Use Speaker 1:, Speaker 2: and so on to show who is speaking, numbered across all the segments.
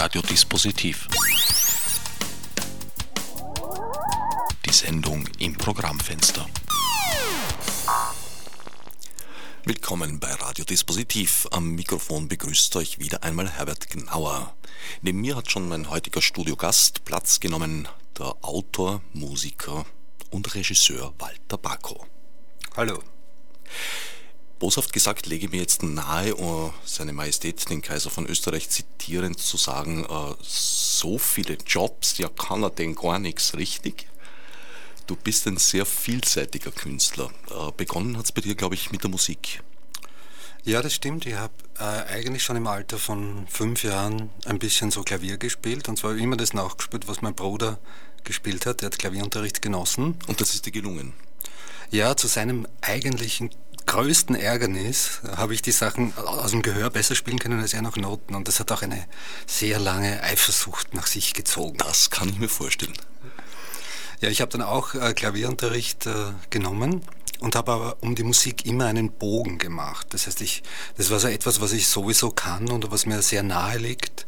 Speaker 1: Radiodispositiv. Die Sendung im Programmfenster. Willkommen bei Radiodispositiv. Am Mikrofon begrüßt euch wieder einmal Herbert Gnauer. Neben mir hat schon mein heutiger Studiogast Platz genommen, der Autor, Musiker und Regisseur Walter Bacco.
Speaker 2: Hallo.
Speaker 1: Boshaft gesagt lege mir jetzt nahe, uh, seine Majestät, den Kaiser von Österreich zitierend zu sagen, uh, so viele Jobs, ja kann er denn gar nichts richtig? Du bist ein sehr vielseitiger Künstler. Uh, begonnen hat es bei dir, glaube ich, mit der Musik.
Speaker 2: Ja, das stimmt. Ich habe äh, eigentlich schon im Alter von fünf Jahren ein bisschen so Klavier gespielt und zwar immer das nachgespielt, was mein Bruder gespielt hat. Der hat Klavierunterricht genossen.
Speaker 1: Und das ist dir gelungen?
Speaker 2: Ja, zu seinem eigentlichen größten Ärgernis habe ich die Sachen aus dem Gehör besser spielen können als er noch Noten. Und das hat auch eine sehr lange Eifersucht nach sich gezogen.
Speaker 1: Das kann ich mir vorstellen.
Speaker 2: Ja, ich habe dann auch äh, Klavierunterricht äh, genommen und habe aber um die Musik immer einen Bogen gemacht. Das heißt, ich, das war so etwas, was ich sowieso kann und was mir sehr nahe liegt.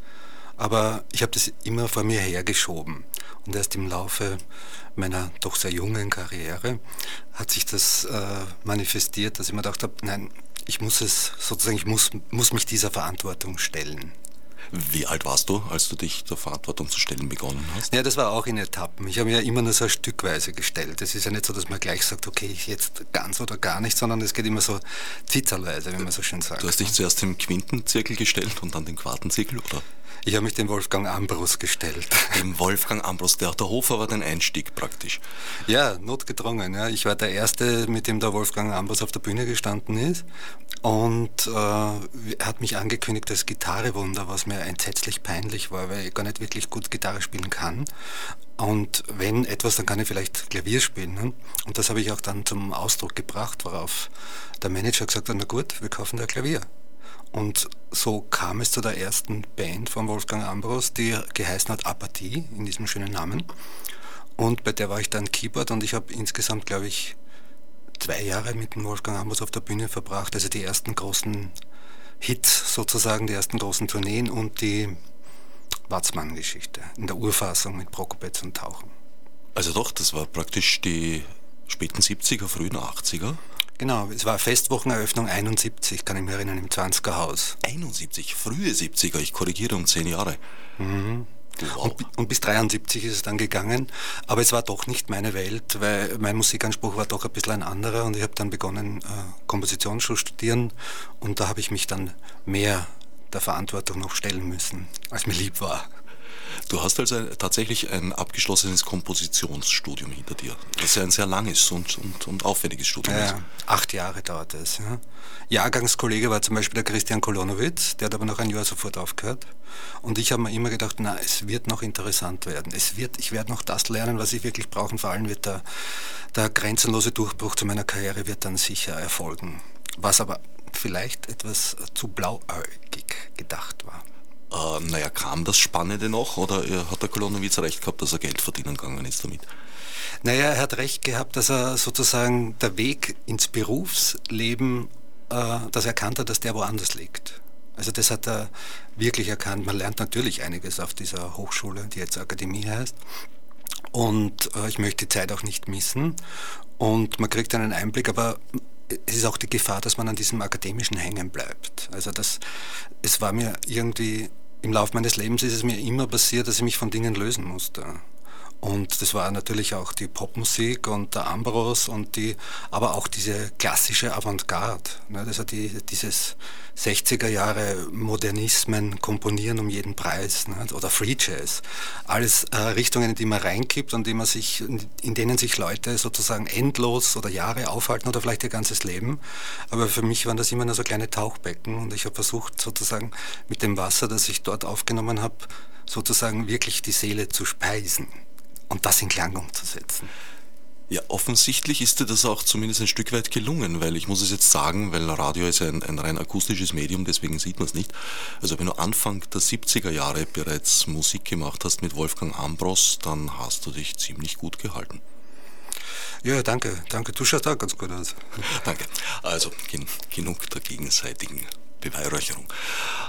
Speaker 2: Aber ich habe das immer vor mir hergeschoben. Und erst im Laufe meiner doch sehr jungen Karriere hat sich das äh, manifestiert, dass ich mir gedacht habe, nein, ich muss es sozusagen, ich muss, muss mich dieser Verantwortung stellen.
Speaker 1: Wie alt warst du, als du dich der Verantwortung zu stellen begonnen hast?
Speaker 2: Ja, das war auch in Etappen. Ich habe mir ja immer nur so stückweise gestellt. Es ist ja nicht so, dass man gleich sagt, okay, ich jetzt ganz oder gar nicht, sondern es geht immer so zitterweise, wie man so schön sagt.
Speaker 1: Du hast dich zuerst dem Quintenzirkel gestellt und dann den Quartenzirkel, oder?
Speaker 2: Ich habe mich dem Wolfgang Ambros gestellt.
Speaker 1: Dem Wolfgang Ambros, der, der Hofer war dein Einstieg praktisch.
Speaker 2: Ja, notgedrungen. Ja. Ich war der Erste, mit dem der Wolfgang Ambros auf der Bühne gestanden ist und äh, hat mich angekündigt als Gitarrewunder, was mir entsetzlich peinlich war, weil ich gar nicht wirklich gut Gitarre spielen kann. Und wenn etwas, dann kann ich vielleicht Klavier spielen. Ne? Und das habe ich auch dann zum Ausdruck gebracht, worauf der Manager gesagt hat, na gut, wir kaufen da Klavier. Und so kam es zu der ersten Band von Wolfgang Ambros, die geheißen hat Apathie, in diesem schönen Namen. Und bei der war ich dann Keyboard und ich habe insgesamt, glaube ich, zwei Jahre mit dem Wolfgang Ambros auf der Bühne verbracht. Also die ersten großen Hits sozusagen, die ersten großen Tourneen und die Watzmann-Geschichte in der Urfassung mit Prokopetz und Tauchen.
Speaker 1: Also doch, das war praktisch die späten 70er, frühen 80er?
Speaker 2: Genau, es war Festwocheneröffnung 71, kann ich mich erinnern, im 20er Haus.
Speaker 1: 71, frühe 70er, ich korrigiere um zehn Jahre.
Speaker 2: Mhm. Wow. Und, und, bis 73 ist es dann gegangen, aber es war doch nicht meine Welt, weil mein Musikanspruch war doch ein bisschen ein anderer und ich habe dann begonnen, äh, Komposition zu studieren und da habe ich mich dann mehr der Verantwortung noch stellen müssen, als mir lieb war.
Speaker 1: Du hast also tatsächlich ein abgeschlossenes Kompositionsstudium hinter dir, das ja ein sehr langes und, und, und aufwendiges Studium
Speaker 2: ja,
Speaker 1: ist.
Speaker 2: Acht Jahre dauert es. Ja. Jahrgangskollege war zum Beispiel der Christian Kolonowitz, der hat aber noch ein Jahr sofort aufgehört. Und ich habe mir immer gedacht, na, es wird noch interessant werden. Es wird, ich werde noch das lernen, was ich wirklich brauche. Vor allem wird der, der grenzenlose Durchbruch zu meiner Karriere wird dann sicher erfolgen. Was aber vielleicht etwas zu blauäugig gedacht war.
Speaker 1: Äh, naja, kam das Spannende noch oder hat der Kolonowitz recht gehabt, dass er Geld verdienen gegangen ist damit?
Speaker 2: Naja, er hat recht gehabt, dass er sozusagen der Weg ins Berufsleben, äh, dass er erkannt hat, dass der woanders liegt. Also das hat er wirklich erkannt. Man lernt natürlich einiges auf dieser Hochschule, die jetzt Akademie heißt. Und äh, ich möchte die Zeit auch nicht missen. Und man kriegt einen Einblick, aber es ist auch die Gefahr, dass man an diesem Akademischen hängen bleibt. Also das, es war mir irgendwie im Laufe meines Lebens ist es mir immer passiert, dass ich mich von Dingen lösen musste. Und das war natürlich auch die Popmusik und der Ambros und die, aber auch diese klassische Avantgarde. Ne, das hat die, dieses 60er Jahre Modernismen, Komponieren um jeden Preis ne, oder Free Jazz. Alles äh, Richtungen, die man reinkippt und die man sich, in denen sich Leute sozusagen endlos oder Jahre aufhalten oder vielleicht ihr ganzes Leben. Aber für mich waren das immer nur so kleine Tauchbecken und ich habe versucht sozusagen mit dem Wasser, das ich dort aufgenommen habe, sozusagen wirklich die Seele zu speisen und das in Klang umzusetzen.
Speaker 1: Ja, offensichtlich ist dir das auch zumindest ein Stück weit gelungen, weil ich muss es jetzt sagen, weil Radio ist ein, ein rein akustisches Medium, deswegen sieht man es nicht. Also wenn du Anfang der 70er Jahre bereits Musik gemacht hast mit Wolfgang Ambros, dann hast du dich ziemlich gut gehalten.
Speaker 2: Ja, danke, danke. Du schaust auch ganz gut aus.
Speaker 1: danke. Also gen genug der gegenseitigen Beweihräucherung.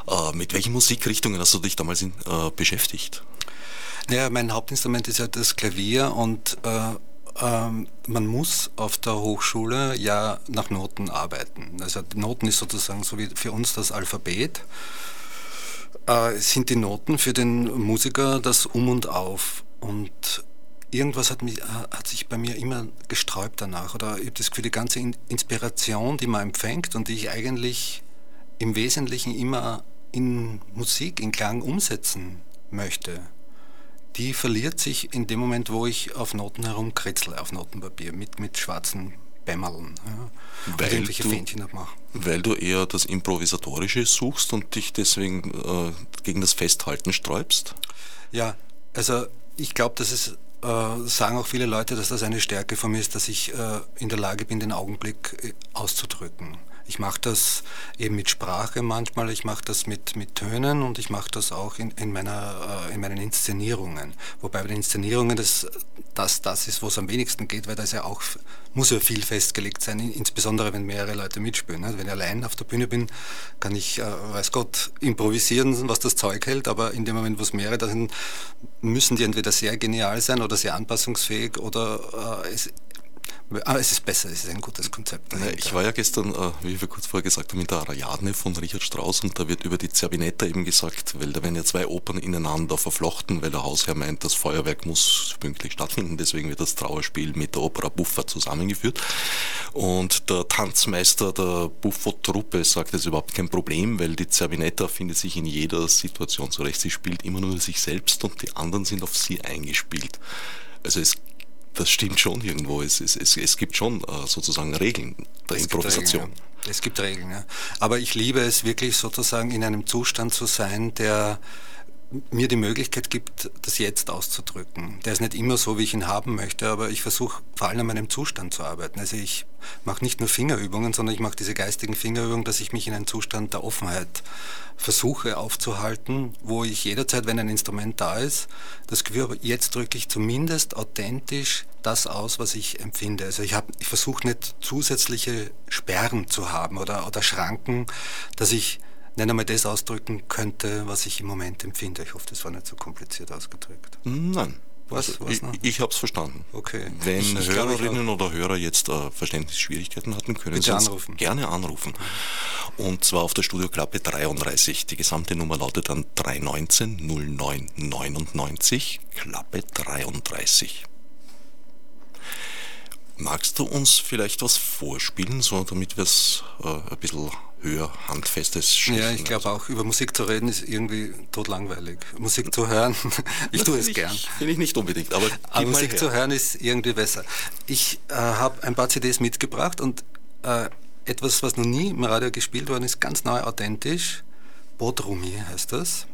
Speaker 1: Äh, mit welchen Musikrichtungen hast du dich damals in, äh, beschäftigt?
Speaker 2: Naja, mein Hauptinstrument ist ja das Klavier und äh, ähm, man muss auf der Hochschule ja nach Noten arbeiten. Also Noten ist sozusagen so wie für uns das Alphabet. Äh, sind die Noten für den Musiker das Um und Auf. Und irgendwas hat, mich, hat sich bei mir immer gesträubt danach. Oder ich habe das Gefühl, die ganze Inspiration, die man empfängt und die ich eigentlich im Wesentlichen immer in Musik, in Klang umsetzen möchte, die verliert sich in dem Moment, wo ich auf Noten herumkritzle, auf Notenpapier, mit, mit schwarzen Bämmerln. Ja,
Speaker 1: weil, irgendwelche du, Fähnchen abmache. weil du eher das Improvisatorische suchst und dich deswegen äh, gegen das Festhalten sträubst?
Speaker 2: Ja, also ich glaube, dass es äh, sagen auch viele Leute, dass das eine Stärke von mir ist, dass ich äh, in der Lage bin, den Augenblick äh, auszudrücken. Ich mache das eben mit Sprache manchmal, ich mache das mit, mit Tönen und ich mache das auch in, in, meiner, äh, in meinen Inszenierungen. Wobei bei den Inszenierungen das, das, das ist, wo es am wenigsten geht, weil da ist ja auch, muss ja viel festgelegt sein, insbesondere wenn mehrere Leute mitspielen. Ne? Wenn ich allein auf der Bühne bin, kann ich, äh, weiß Gott, improvisieren, was das Zeug hält, aber in dem Moment, wo es mehrere da sind, müssen die entweder sehr genial sein oder sehr anpassungsfähig oder äh, es, aber es ist besser, es ist ein gutes Konzept.
Speaker 1: Dahinter. Ich war ja gestern, äh, wie wir kurz vorher gesagt haben, in der Ariadne von Richard Strauss und da wird über die Zerbinetta eben gesagt, weil da werden ja zwei Opern ineinander verflochten, weil der Hausherr meint, das Feuerwerk muss pünktlich stattfinden, deswegen wird das Trauerspiel mit der Opera Buffa zusammengeführt. Und der Tanzmeister der Buffo-Truppe sagt, das ist überhaupt kein Problem, weil die Zerbinetta findet sich in jeder Situation zurecht. Sie spielt immer nur sich selbst und die anderen sind auf sie eingespielt. Also es das stimmt schon irgendwo. Es, es, es, es gibt schon äh, sozusagen Regeln der es Improvisation.
Speaker 2: Gibt Regeln, ja. Es gibt Regeln, ja. Aber ich liebe es wirklich sozusagen in einem Zustand zu sein, der mir die Möglichkeit gibt, das jetzt auszudrücken. Der ist nicht immer so, wie ich ihn haben möchte, aber ich versuche vor allem an meinem Zustand zu arbeiten. Also ich mache nicht nur Fingerübungen, sondern ich mache diese geistigen Fingerübungen, dass ich mich in einen Zustand der Offenheit versuche aufzuhalten, wo ich jederzeit, wenn ein Instrument da ist, das Gefühl habe, jetzt drücke ich zumindest authentisch das aus, was ich empfinde. Also ich, ich versuche nicht zusätzliche Sperren zu haben oder, oder Schranken, dass ich nicht einmal das ausdrücken könnte, was ich im Moment empfinde. Ich hoffe, das war nicht so kompliziert ausgedrückt.
Speaker 1: Nein. Was, was ich, ich habe es verstanden.
Speaker 2: Okay.
Speaker 1: Wenn ich, ich Hörerinnen oder Hörer jetzt äh, Verständnisschwierigkeiten hatten, können Bitte Sie uns gerne anrufen. Und zwar auf der Studioklappe 33. Die gesamte Nummer lautet dann 319 0999, Klappe 33. Magst du uns vielleicht was vorspielen, so damit wir es äh, ein bisschen höher handfestes
Speaker 2: Schichten. Ja, ich glaube auch, über Musik zu reden ist irgendwie totlangweilig. Musik zu hören, ich tue es ich, gern.
Speaker 1: Finde ich nicht unbedingt, aber,
Speaker 2: aber Musik zu hören ist irgendwie besser. Ich äh, habe ein paar CDs mitgebracht und äh, etwas, was noch nie im Radio gespielt worden ist, ganz neu authentisch. Bodrumi heißt das.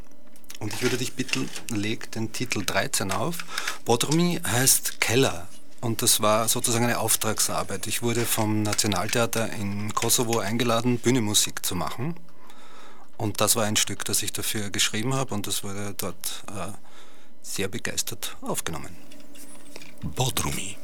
Speaker 2: Und ich würde dich bitten, leg den Titel 13 auf. Bodrumi heißt Keller und das war sozusagen eine Auftragsarbeit. Ich wurde vom Nationaltheater in Kosovo eingeladen, Bühnenmusik zu machen. Und das war ein Stück, das ich dafür geschrieben habe und das wurde dort äh, sehr begeistert aufgenommen.
Speaker 1: Bodrumi.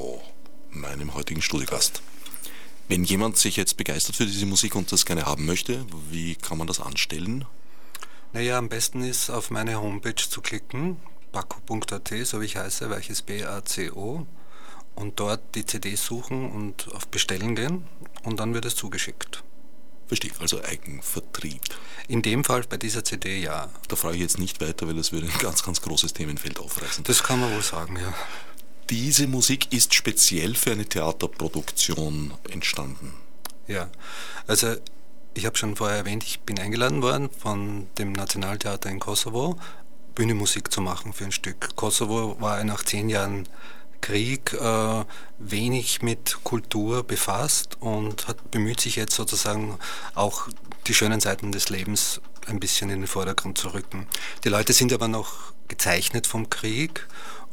Speaker 1: Bacco, meinem heutigen Studiogast. Wenn jemand sich jetzt begeistert für diese Musik und das gerne haben möchte, wie kann man das anstellen?
Speaker 2: Naja, am besten ist auf meine Homepage zu klicken, bacco.at, so wie ich heiße, welches B-A-C-O, und dort die CD suchen und auf Bestellen gehen und dann wird es zugeschickt.
Speaker 1: Verstehe, also Eigenvertrieb.
Speaker 2: In dem Fall bei dieser CD ja.
Speaker 1: Da frage ich jetzt nicht weiter, weil das würde ein ganz, ganz großes Themenfeld aufreißen.
Speaker 2: Das kann man wohl sagen, ja.
Speaker 1: Diese Musik ist speziell für eine Theaterproduktion entstanden.
Speaker 2: Ja, also ich habe schon vorher erwähnt, ich bin eingeladen worden von dem Nationaltheater in Kosovo, Bühnenmusik zu machen für ein Stück. Kosovo war nach zehn Jahren Krieg äh, wenig mit Kultur befasst und hat, bemüht sich jetzt sozusagen auch die schönen Seiten des Lebens ein bisschen in den Vordergrund zu rücken. Die Leute sind aber noch gezeichnet vom Krieg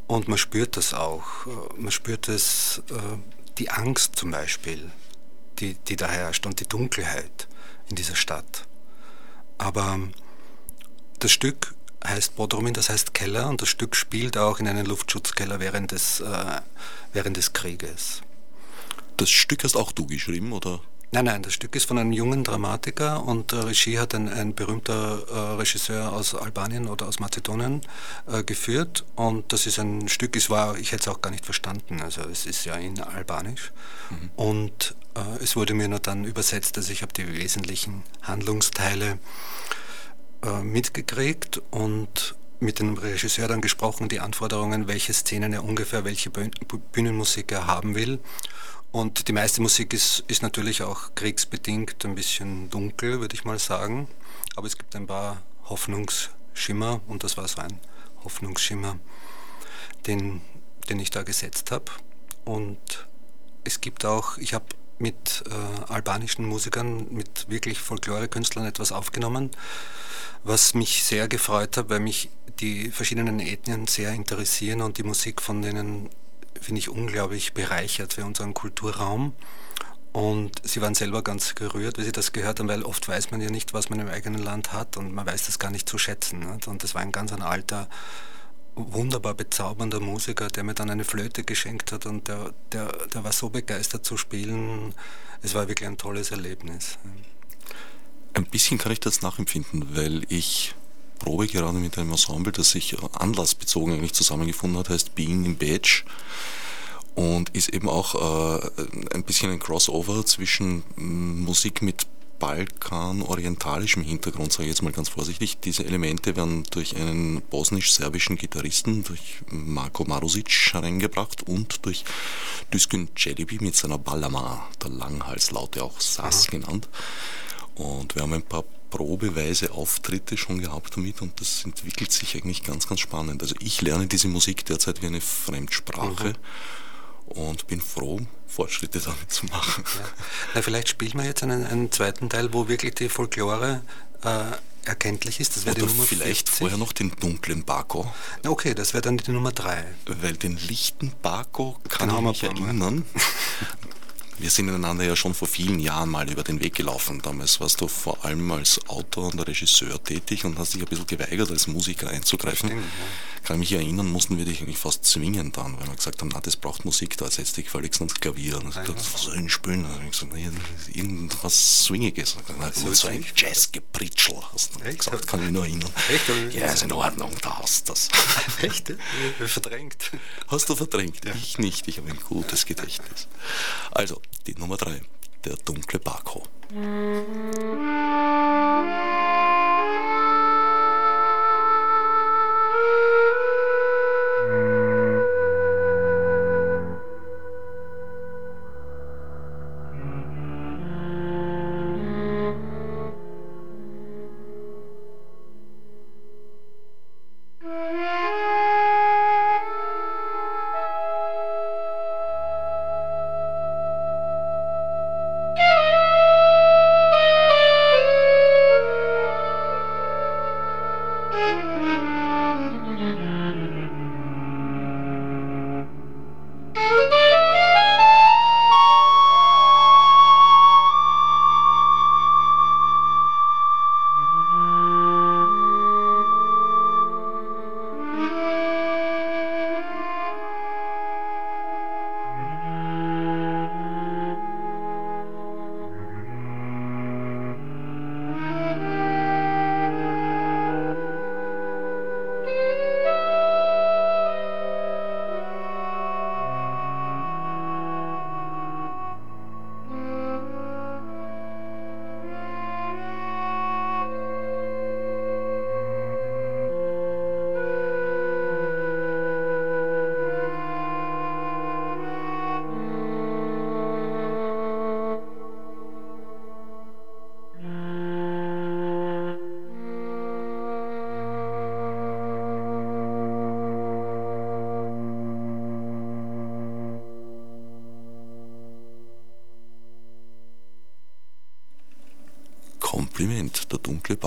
Speaker 2: und man spürt das auch. Man spürt es, äh, die Angst zum Beispiel, die, die da herrscht und die Dunkelheit in dieser Stadt. Aber das Stück heißt Bodrumin, das heißt Keller und das Stück spielt auch in einem Luftschutzkeller während des, äh, während des Krieges.
Speaker 1: Das Stück hast auch du geschrieben, oder?
Speaker 2: Nein, nein, das Stück ist von einem jungen Dramatiker und äh, Regie hat ein, ein berühmter äh, Regisseur aus Albanien oder aus Mazedonien äh, geführt und das ist ein Stück, es war, ich hätte es auch gar nicht verstanden, also es ist ja in Albanisch mhm. und äh, es wurde mir nur dann übersetzt, also ich habe die wesentlichen Handlungsteile äh, mitgekriegt und mit dem Regisseur dann gesprochen, die Anforderungen, welche Szenen er ungefähr, welche Bühnenmusik er haben will und die meiste Musik ist, ist natürlich auch kriegsbedingt ein bisschen dunkel, würde ich mal sagen. Aber es gibt ein paar Hoffnungsschimmer und das war so ein Hoffnungsschimmer, den, den ich da gesetzt habe. Und es gibt auch, ich habe mit äh, albanischen Musikern, mit wirklich Folklore-Künstlern etwas aufgenommen, was mich sehr gefreut hat, weil mich die verschiedenen Ethnien sehr interessieren und die Musik von denen finde ich, unglaublich bereichert für unseren Kulturraum. Und sie waren selber ganz gerührt, wie sie das gehört haben, weil oft weiß man ja nicht, was man im eigenen Land hat und man weiß das gar nicht zu schätzen. Und das war ein ganz ein alter, wunderbar bezaubernder Musiker, der mir dann eine Flöte geschenkt hat und der, der, der war so begeistert zu spielen. Es war wirklich ein tolles Erlebnis.
Speaker 1: Ein bisschen kann ich das nachempfinden, weil ich Probe gerade mit einem Ensemble, das sich anlassbezogen eigentlich zusammengefunden hat, heißt Being in Badge und ist eben auch äh, ein bisschen ein Crossover zwischen mm, Musik mit balkan-orientalischem Hintergrund, sage ich jetzt mal ganz vorsichtig. Diese Elemente werden durch einen bosnisch-serbischen Gitarristen, durch Marko Marusic hereingebracht und durch Düskün Celebi mit seiner Balama, der Langhalslaute, auch Sass genannt. Und wir haben ein paar probeweise Auftritte schon gehabt damit und das entwickelt sich eigentlich ganz, ganz spannend. Also ich lerne diese Musik derzeit wie eine Fremdsprache. Mhm und bin froh, Fortschritte damit zu machen. Ja.
Speaker 2: Na, vielleicht spielen wir jetzt einen, einen, zweiten Teil, wo wirklich die Folklore äh, erkenntlich ist.
Speaker 1: Das wäre die Nummer vielleicht 40. vorher noch den dunklen Bako.
Speaker 2: Na okay, das wäre dann die Nummer 3.
Speaker 1: Weil den lichten Bako kann ich mich erinnern. Wir sind einander ja schon vor vielen Jahren mal über den Weg gelaufen. Damals warst du vor allem als Autor und Regisseur tätig und hast dich ein bisschen geweigert, als Musiker einzugreifen. Stimmt, ja. Kann mich erinnern, mussten wir dich eigentlich fast zwingen dann, weil wir gesagt haben, na, das braucht Musik, da setz dich völlig ans Klavier. Und gesagt, was soll ich spielen? Und ich gesagt, na, irgendwas Swingiges. Na, so, so ein Jazzgepritschel hast du Echt? gesagt, kann ich mich nur erinnern. Echt? Ja, ist in Ordnung, da hast du das.
Speaker 2: Echt? Verdrängt.
Speaker 1: Hast du verdrängt? Ja. Ich nicht, ich habe ein gutes Gedächtnis. Also, die Nummer 3, der dunkle Bako.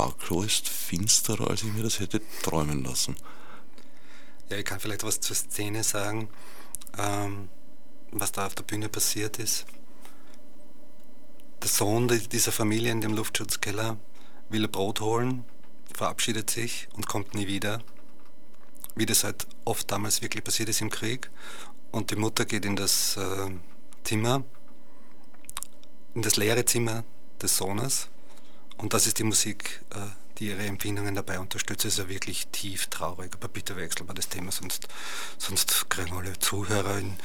Speaker 1: Barklo ist finsterer, als ich mir das hätte träumen lassen.
Speaker 2: Ja, ich kann vielleicht was zur Szene sagen, ähm, was da auf der Bühne passiert ist. Der Sohn dieser Familie in dem Luftschutzkeller will Brot holen, verabschiedet sich und kommt nie wieder. Wie das halt oft damals wirklich passiert ist im Krieg. Und die Mutter geht in das äh, Zimmer, in das leere Zimmer des Sohnes. Und das ist die Musik, äh, die ihre Empfindungen dabei unterstützt. Es ist ja wirklich tief traurig, aber bitte wechseln wir das Thema, sonst, sonst kriegen alle Zuhörer in,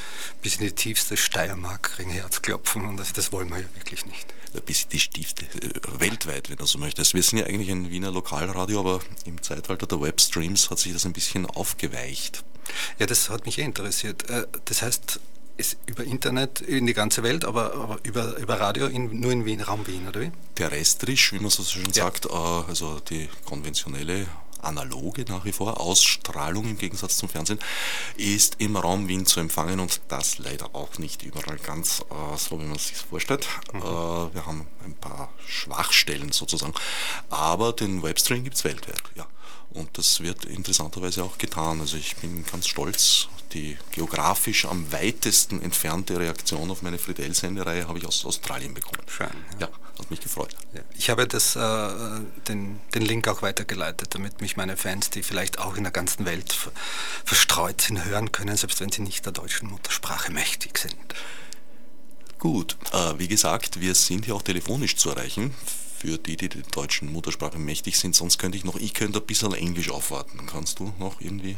Speaker 2: bis in die tiefste Steiermark kriegen Herzklopfen und das, das wollen wir ja wirklich nicht.
Speaker 1: Bis in die tiefste, äh, weltweit, wenn du so möchtest. Wir sind ja eigentlich ein Wiener Lokalradio, aber im Zeitalter der Webstreams hat sich das ein bisschen aufgeweicht.
Speaker 2: Ja, das hat mich eh interessiert. Äh, das heißt, ist über Internet in die ganze Welt, aber, aber über, über Radio in, nur in Wien, Raum Wien, oder wie?
Speaker 1: Terrestrisch, wie man so schön ja. sagt, äh, also die konventionelle analoge nach wie vor, Ausstrahlung im Gegensatz zum Fernsehen, ist im Raum Wien zu empfangen und das leider auch nicht überall ganz äh, so, wie man sich vorstellt. Mhm. Äh, wir haben ein paar Schwachstellen sozusagen, aber den Webstream gibt es weltweit, ja. Und das wird interessanterweise auch getan. Also ich bin ganz stolz. Die geografisch am weitesten entfernte Reaktion auf meine Friedel-Sendereihe habe ich aus Australien bekommen.
Speaker 2: Schön.
Speaker 1: Ja, ja hat mich gefreut.
Speaker 2: Ja. Ich habe das, äh, den, den Link auch weitergeleitet, damit mich meine Fans, die vielleicht auch in der ganzen Welt verstreut sind, hören können, selbst wenn sie nicht der deutschen Muttersprache mächtig sind.
Speaker 1: Gut, äh, wie gesagt, wir sind hier auch telefonisch zu erreichen für die, die der deutschen Muttersprache mächtig sind. Sonst könnte ich noch, ich könnte ein bisschen Englisch aufwarten. Kannst du noch irgendwie?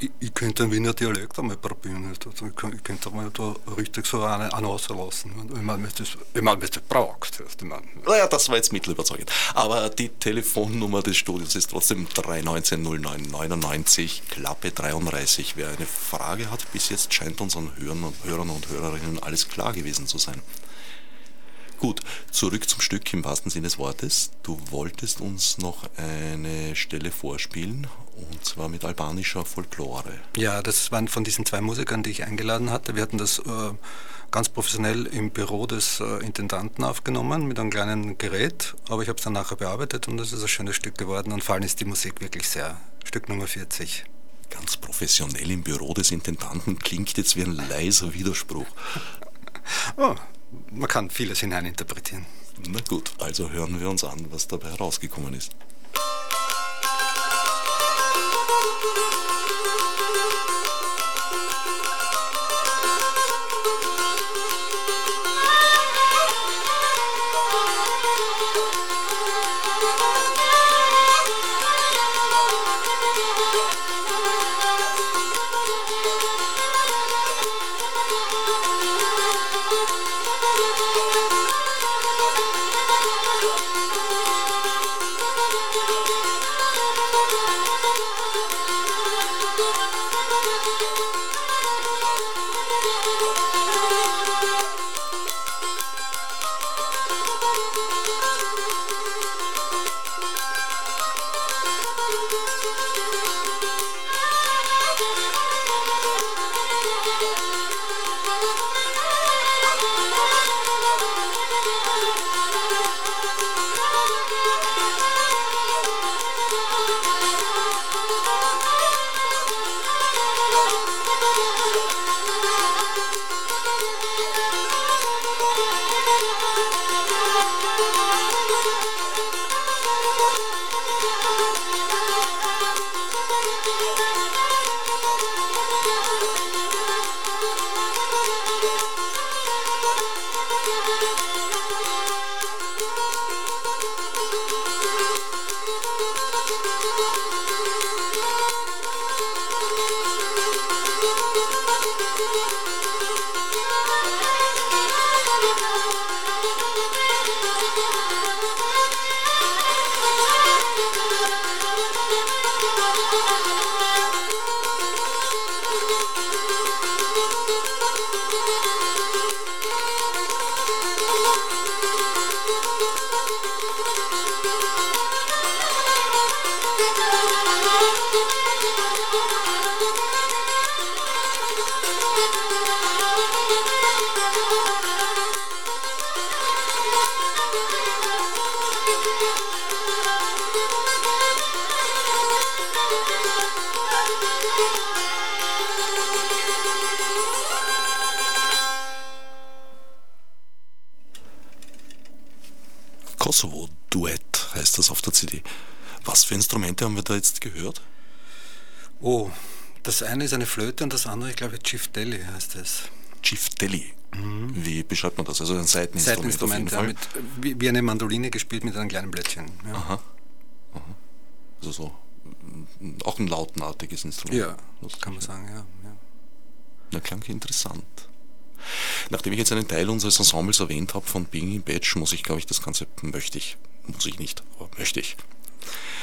Speaker 2: Ich, ich könnte einen Wiener Dialekt einmal probieren. Also ich, könnte, ich könnte mal da richtig so einen, einen rauslassen. Ich meine, wenn du das brauchst. Ich meine.
Speaker 1: Naja, das war jetzt mittelüberzeugend. Aber die Telefonnummer des Studios ist trotzdem 3190999, Klappe 33. Wer eine Frage hat, bis jetzt scheint unseren Hörern und Hörerinnen alles klar gewesen zu sein. Gut, zurück zum Stück im wahrsten Sinne des Wortes. Du wolltest uns noch eine Stelle vorspielen und zwar mit albanischer Folklore.
Speaker 2: Ja, das waren von diesen zwei Musikern, die ich eingeladen hatte. Wir hatten das äh, ganz professionell im Büro des äh, Intendanten aufgenommen mit einem kleinen Gerät, aber ich habe es dann nachher bearbeitet und es ist ein schönes Stück geworden und vor allem ist die Musik wirklich sehr. Stück Nummer 40
Speaker 1: ganz professionell im Büro des Intendanten klingt jetzt wie ein leiser Widerspruch.
Speaker 2: oh, man kann vieles hineininterpretieren.
Speaker 1: Na gut, also hören wir uns an, was dabei herausgekommen ist. Gehört?
Speaker 2: Oh, das eine ist eine Flöte und das andere, ich glaube, Chief Delhi heißt es.
Speaker 1: Chief Delhi. Mhm. Wie beschreibt man das? Also ein Seiteninstrument,
Speaker 2: Seiteninstrument ja, mit, wie, eine Mandoline gespielt mit einem kleinen Blättchen.
Speaker 1: Ja. Aha. Aha. Also so auch ein lautenartiges Instrument.
Speaker 2: Ja, das kann man sagen, ja. ja.
Speaker 1: Na, klang interessant. Nachdem ich jetzt einen Teil unseres Ensembles erwähnt habe von Being in Badge, muss ich, glaube ich, das Ganze möchte ich, muss ich nicht, aber möchte ich.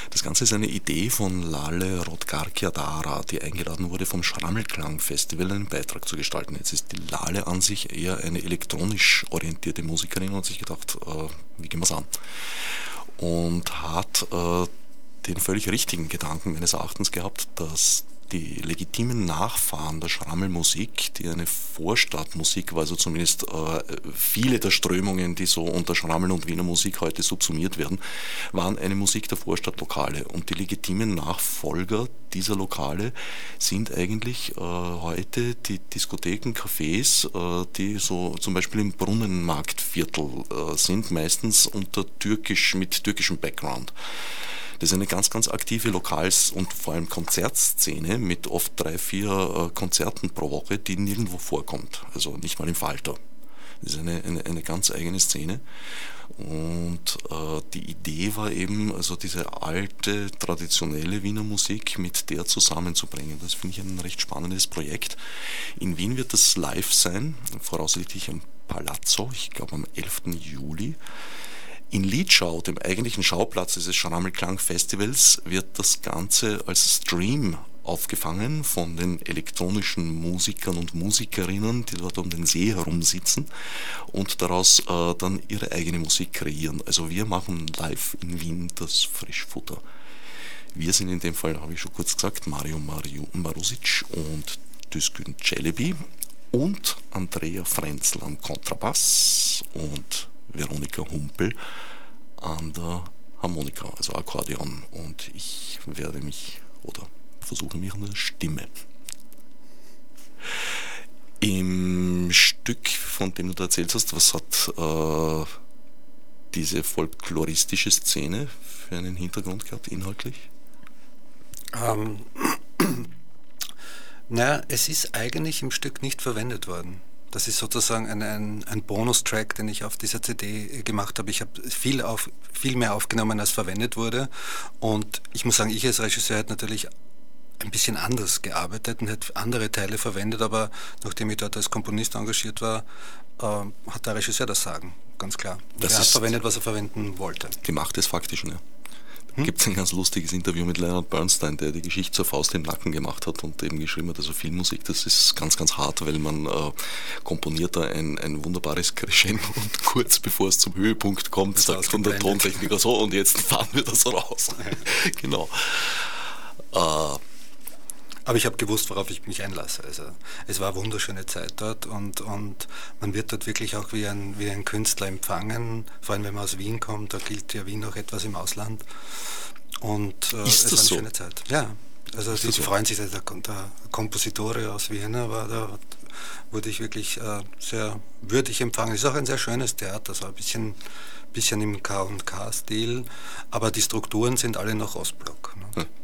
Speaker 1: Das Ganze ist eine Idee von Lale Rodgarkiadara, die eingeladen wurde vom Schrammelklang Festival einen Beitrag zu gestalten. Jetzt ist die Lale an sich eher eine elektronisch orientierte Musikerin und hat sich gedacht, äh, wie gehen wir es an? Und hat äh, den völlig richtigen Gedanken meines Erachtens gehabt, dass die legitimen Nachfahren der Schrammelmusik, die eine Vorstadtmusik war, also zumindest äh, viele der Strömungen, die so unter Schrammel und Wiener Musik heute subsumiert werden, waren eine Musik der Vorstadtlokale. Und die legitimen Nachfolger dieser Lokale sind eigentlich äh, heute die Diskotheken, Cafés, äh, die so zum Beispiel im Brunnenmarktviertel äh, sind, meistens unter türkisch, mit türkischem Background. Das ist eine ganz, ganz aktive Lokals- und vor allem Konzertszene mit oft drei, vier äh, Konzerten pro Woche, die nirgendwo vorkommt. Also nicht mal im Falter. Das ist eine, eine, eine ganz eigene Szene. Und äh, die Idee war eben, also diese alte, traditionelle Wiener Musik mit der zusammenzubringen. Das finde ich ein recht spannendes Projekt. In Wien wird das live sein, voraussichtlich am Palazzo, ich glaube am 11. Juli. In Liedschau, dem eigentlichen Schauplatz dieses Schrammelklang Festivals, wird das Ganze als Stream aufgefangen von den elektronischen Musikern und Musikerinnen, die dort um den See herum sitzen und daraus äh, dann ihre eigene Musik kreieren. Also wir machen live in Wien das Frischfutter. Wir sind in dem Fall, habe ich schon kurz gesagt, Mario Marusic und Düskün Celebi und Andrea Frenzel am Kontrabass und Veronika Humpel an der Harmonika, also Akkordeon. Und ich werde mich oder versuche mich an der Stimme. Im Stück, von dem du da erzählt hast, was hat äh, diese folkloristische Szene für einen Hintergrund gehabt, inhaltlich?
Speaker 2: Ähm, naja, es ist eigentlich im Stück nicht verwendet worden. Das ist sozusagen ein, ein, ein Bonustrack, den ich auf dieser CD gemacht habe. Ich habe viel, auf, viel mehr aufgenommen, als verwendet wurde. Und ich muss sagen, ich als Regisseur hätte natürlich ein bisschen anders gearbeitet und hätte andere Teile verwendet, aber nachdem ich dort als Komponist engagiert war, äh, hat der Regisseur das Sagen, ganz klar.
Speaker 1: Das
Speaker 2: er hat verwendet, was er verwenden wollte.
Speaker 1: Die Macht des Faktischen, ja hm? gibt es ein ganz lustiges Interview mit Leonard Bernstein, der die Geschichte zur Faust im Nacken gemacht hat und eben geschrieben hat, also Filmmusik, das ist ganz, ganz hart, weil man äh, komponiert da ein, ein wunderbares Crescendo und kurz bevor es zum Höhepunkt kommt, das sagt dann der Tontechniker so und jetzt fahren wir das raus. genau.
Speaker 2: Äh, aber ich habe gewusst, worauf ich mich einlasse. Also es war eine wunderschöne Zeit dort und, und man wird dort wirklich auch wie ein, wie ein Künstler empfangen, vor allem wenn man aus Wien kommt, da gilt ja Wien auch etwas im Ausland. Und
Speaker 1: äh, Ist es war eine so? schöne
Speaker 2: Zeit. Ja, also die so? freuen sich, der, der Kompositore aus Wien war da, wurde ich wirklich äh, sehr würdig empfangen. Es ist auch ein sehr schönes Theater, so ein bisschen, bisschen im K&K-Stil, aber die Strukturen sind alle noch Ostblock. Ne? Hm.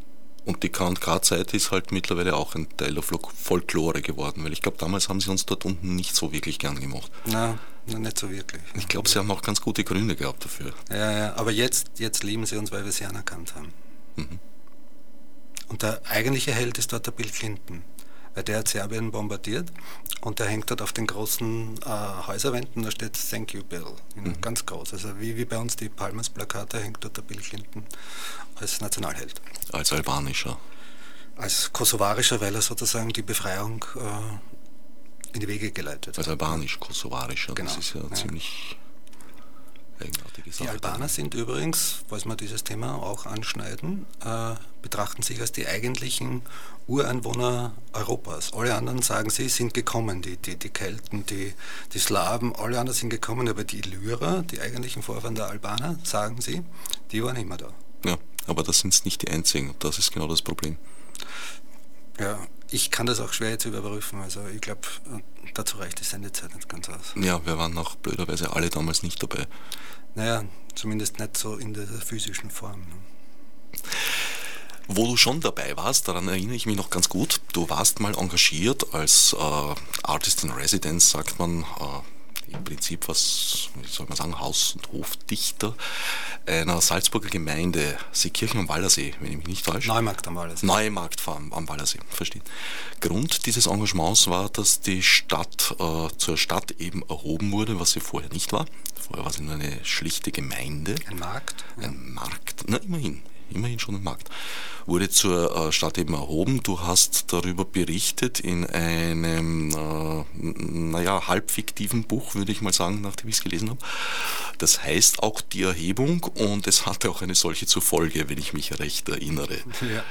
Speaker 1: Und die K&K-Zeit ist halt mittlerweile auch ein Teil der Folklore geworden, weil ich glaube, damals haben sie uns dort unten nicht so wirklich gern gemacht.
Speaker 2: Na, nicht so wirklich.
Speaker 1: Ich glaube, sie haben auch ganz gute Gründe gehabt dafür.
Speaker 2: Ja, ja, aber jetzt, jetzt lieben sie uns, weil wir sie anerkannt haben. Mhm. Und der eigentliche Held ist dort der Bill Clinton weil der hat Serbien bombardiert und der hängt dort auf den großen äh, Häuserwänden, da steht Thank you Bill, mhm. ganz groß. Also wie, wie bei uns die Palmas-Plakate hängt dort der Bill Clinton als Nationalheld.
Speaker 1: Als albanischer?
Speaker 2: Als kosovarischer, weil er sozusagen die Befreiung äh, in die Wege geleitet
Speaker 1: hat. Als albanisch-kosovarischer,
Speaker 2: genau.
Speaker 1: das ist ja, ja. ziemlich
Speaker 2: eigenartige Sache. Die Albaner sind übrigens, falls wir dieses Thema auch anschneiden, äh, betrachten sich als die eigentlichen Ureinwohner Europas. Alle anderen, sagen sie, sind gekommen. Die, die, die Kelten, die, die Slawen, alle anderen sind gekommen, aber die Illyrer, die eigentlichen Vorfahren der Albaner, sagen sie, die waren immer da.
Speaker 1: Ja, aber das sind nicht die einzigen. Das ist genau das Problem.
Speaker 2: Ja, ich kann das auch schwer jetzt überprüfen. Also ich glaube, dazu reicht die Sendezeit nicht ganz aus.
Speaker 1: Ja, wir waren auch blöderweise alle damals nicht dabei.
Speaker 2: Naja, zumindest nicht so in der physischen Form. Ne?
Speaker 1: Wo du schon dabei warst, daran erinnere ich mich noch ganz gut, du warst mal engagiert als äh, Artist in Residence, sagt man, äh, im Prinzip was, wie soll man sagen, Haus- und Hofdichter einer Salzburger Gemeinde, Seekirchen am Wallersee, wenn ich mich nicht täusche.
Speaker 2: Neumarkt am Wallersee.
Speaker 1: Neumarkt am, Wallersee, verstehe. Grund dieses Engagements war, dass die Stadt äh, zur Stadt eben erhoben wurde, was sie vorher nicht war. Vorher war sie nur eine schlichte Gemeinde.
Speaker 2: Ein Markt?
Speaker 1: Ein ja. Markt, na immerhin immerhin schon ein Markt, wurde zur äh, Stadt eben erhoben. Du hast darüber berichtet in einem, äh, naja, halbfiktiven Buch, würde ich mal sagen, nachdem ich es gelesen habe. Das heißt auch die Erhebung und es hatte auch eine solche zur Folge, wenn ich mich recht erinnere.
Speaker 2: Ja.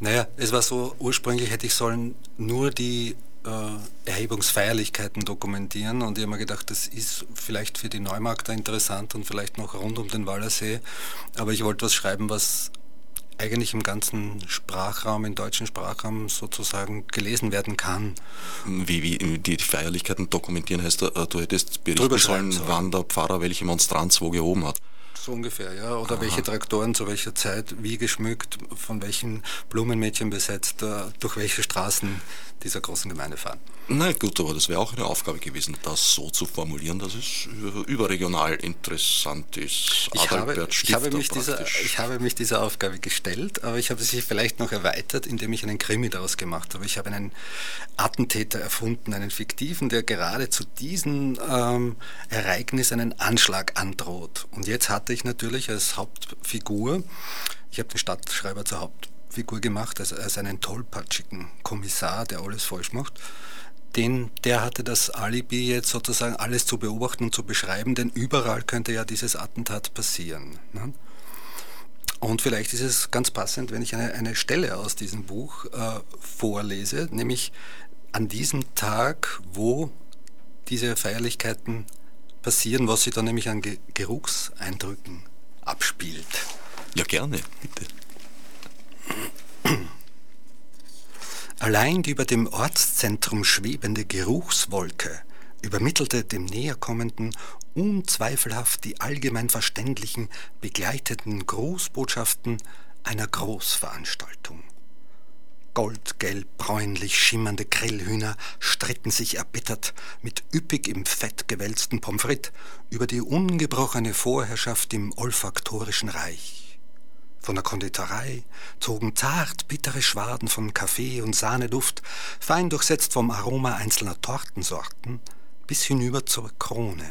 Speaker 2: Naja, es war so, ursprünglich hätte ich sollen nur die äh, Erhebungsfeierlichkeiten dokumentieren und ich habe mir gedacht, das ist vielleicht für die Neumarkter interessant und vielleicht noch rund um den Wallersee, aber ich wollte was schreiben, was eigentlich im ganzen Sprachraum, im deutschen Sprachraum sozusagen gelesen werden kann.
Speaker 1: Wie, wie die Feierlichkeiten dokumentieren heißt, du, äh, du hättest berichten sollen, wann der Pfarrer welche Monstranz wo gehoben hat.
Speaker 2: So ungefähr, ja. Oder Aha. welche Traktoren zu welcher Zeit wie geschmückt, von welchen Blumenmädchen besetzt, äh, durch welche Straßen dieser großen Gemeinde fahren.
Speaker 1: Na gut, aber das wäre auch eine Aufgabe gewesen, das so zu formulieren, dass es überregional interessant ist.
Speaker 2: Ich habe, ich, habe mich dieser, ich habe mich dieser Aufgabe gestellt, aber ich habe sie vielleicht noch erweitert, indem ich einen Krimi daraus gemacht habe. Ich habe einen Attentäter erfunden, einen fiktiven, der gerade zu diesem ähm, Ereignis einen Anschlag androht. Und jetzt hatte ich natürlich als Hauptfigur, ich habe den Stadtschreiber zur Hauptfigur, Figur gemacht, als, als einen tollpatschigen Kommissar, der alles falsch macht. Den, der hatte das Alibi jetzt sozusagen alles zu beobachten und zu beschreiben, denn überall könnte ja dieses Attentat passieren. Ne? Und vielleicht ist es ganz passend, wenn ich eine, eine Stelle aus diesem Buch äh, vorlese, nämlich an diesem Tag, wo diese Feierlichkeiten passieren, was sich dann nämlich an Ge Geruchseindrücken abspielt.
Speaker 1: Ja, gerne, bitte.
Speaker 2: Allein die über dem Ortszentrum schwebende Geruchswolke übermittelte dem Näherkommenden unzweifelhaft die allgemein verständlichen, begleiteten Grußbotschaften einer Großveranstaltung. Goldgelb, bräunlich schimmernde Grillhühner stritten sich erbittert mit üppig im Fett gewälzten Pommes frites über die ungebrochene Vorherrschaft im olfaktorischen Reich. Von der Konditorei zogen zart bittere Schwaden von Kaffee und Sahneduft, fein durchsetzt vom Aroma einzelner Tortensorten, bis hinüber zur Krone,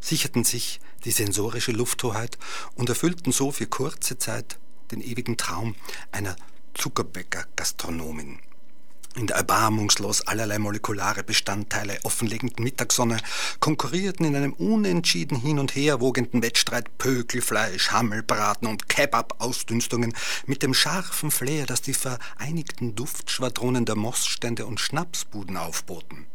Speaker 2: sicherten sich die sensorische Lufthoheit und erfüllten so für kurze Zeit den ewigen Traum einer Zuckerbäcker-Gastronomin in der erbarmungslos allerlei molekulare Bestandteile offenlegenden Mittagssonne konkurrierten in einem unentschieden hin und her wogenden Wettstreit Pökelfleisch, Hammelbraten und Kebab-Ausdünstungen mit dem scharfen Flair, das die vereinigten Duftschwadronen der Mossstände und Schnapsbuden aufboten.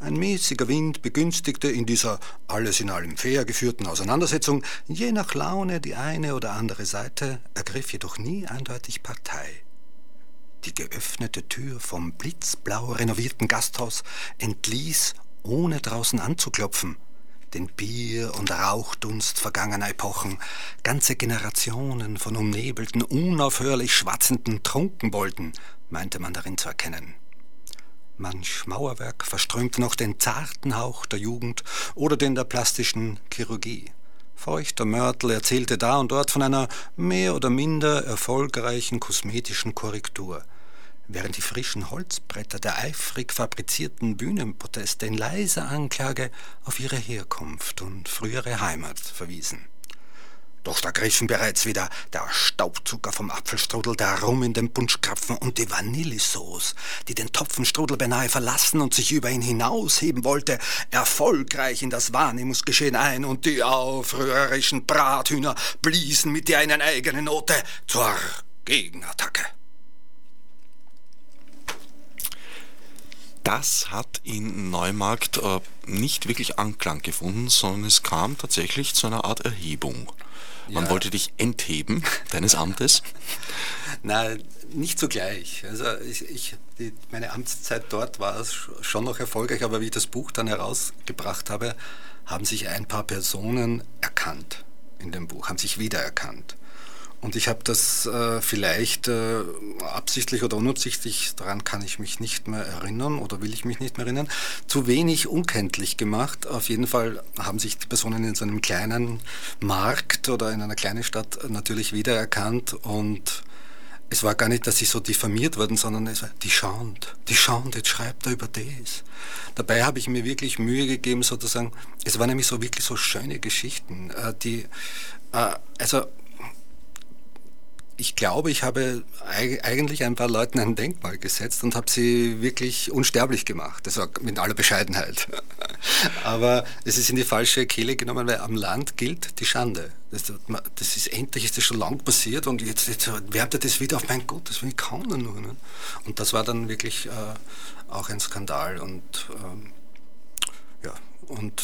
Speaker 2: Ein mäßiger Wind begünstigte in dieser alles in allem fair geführten Auseinandersetzung je nach Laune die eine oder andere Seite, ergriff jedoch nie eindeutig Partei. Die geöffnete Tür vom blitzblau renovierten Gasthaus entließ, ohne draußen anzuklopfen, den Bier- und Rauchdunst vergangener Epochen, ganze Generationen von umnebelten, unaufhörlich schwatzenden Trunkenbolden, meinte man darin zu erkennen. Manch Mauerwerk verströmte noch den zarten Hauch der Jugend oder den der plastischen Chirurgie. Feuchter Mörtel erzählte da und dort von einer mehr oder minder erfolgreichen kosmetischen Korrektur während die frischen Holzbretter der eifrig fabrizierten Bühnenproteste in leiser Anklage auf ihre Herkunft und frühere Heimat verwiesen. Doch da griffen bereits wieder der Staubzucker vom Apfelstrudel, der Rum in den Punschkrapfen und die Vanillesauce, die den Topfenstrudel beinahe verlassen und sich über ihn hinausheben wollte, erfolgreich in das Wahrnehmungsgeschehen ein und die aufrührerischen Brathühner bliesen mit der einen eigenen Note zur Gegenattacke.
Speaker 1: Das hat in Neumarkt äh, nicht wirklich Anklang gefunden, sondern es kam tatsächlich zu einer Art Erhebung. Man ja. wollte dich entheben deines Amtes?
Speaker 2: Nein, nicht sogleich. Also ich, ich die, meine Amtszeit dort war schon noch erfolgreich, aber wie ich das Buch dann herausgebracht habe, haben sich ein paar Personen erkannt in dem Buch, haben sich wiedererkannt. Und ich habe das äh, vielleicht äh, absichtlich oder unabsichtlich, daran kann ich mich nicht mehr erinnern oder will ich mich nicht mehr erinnern, zu wenig unkenntlich gemacht. Auf jeden Fall haben sich die Personen in so einem kleinen Markt oder in einer kleinen Stadt natürlich wiedererkannt und es war gar nicht, dass sie so diffamiert wurden, sondern es war, die schauen, die schauen, jetzt schreibt er über das. Dabei habe ich mir wirklich Mühe gegeben, sozusagen, es waren nämlich so wirklich so schöne Geschichten, äh, die, äh, also ich glaube, ich habe eigentlich ein paar Leuten ein Denkmal gesetzt und habe sie wirklich unsterblich gemacht. Das war mit aller Bescheidenheit. Aber es ist in die falsche Kehle genommen, weil am Land gilt die Schande. Das, das ist endlich ist das schon lang passiert und jetzt, jetzt wärmt er das wieder auf. Mein Gott, das will ich kaum nur. Ne? Und das war dann wirklich äh, auch ein Skandal und ähm, ja und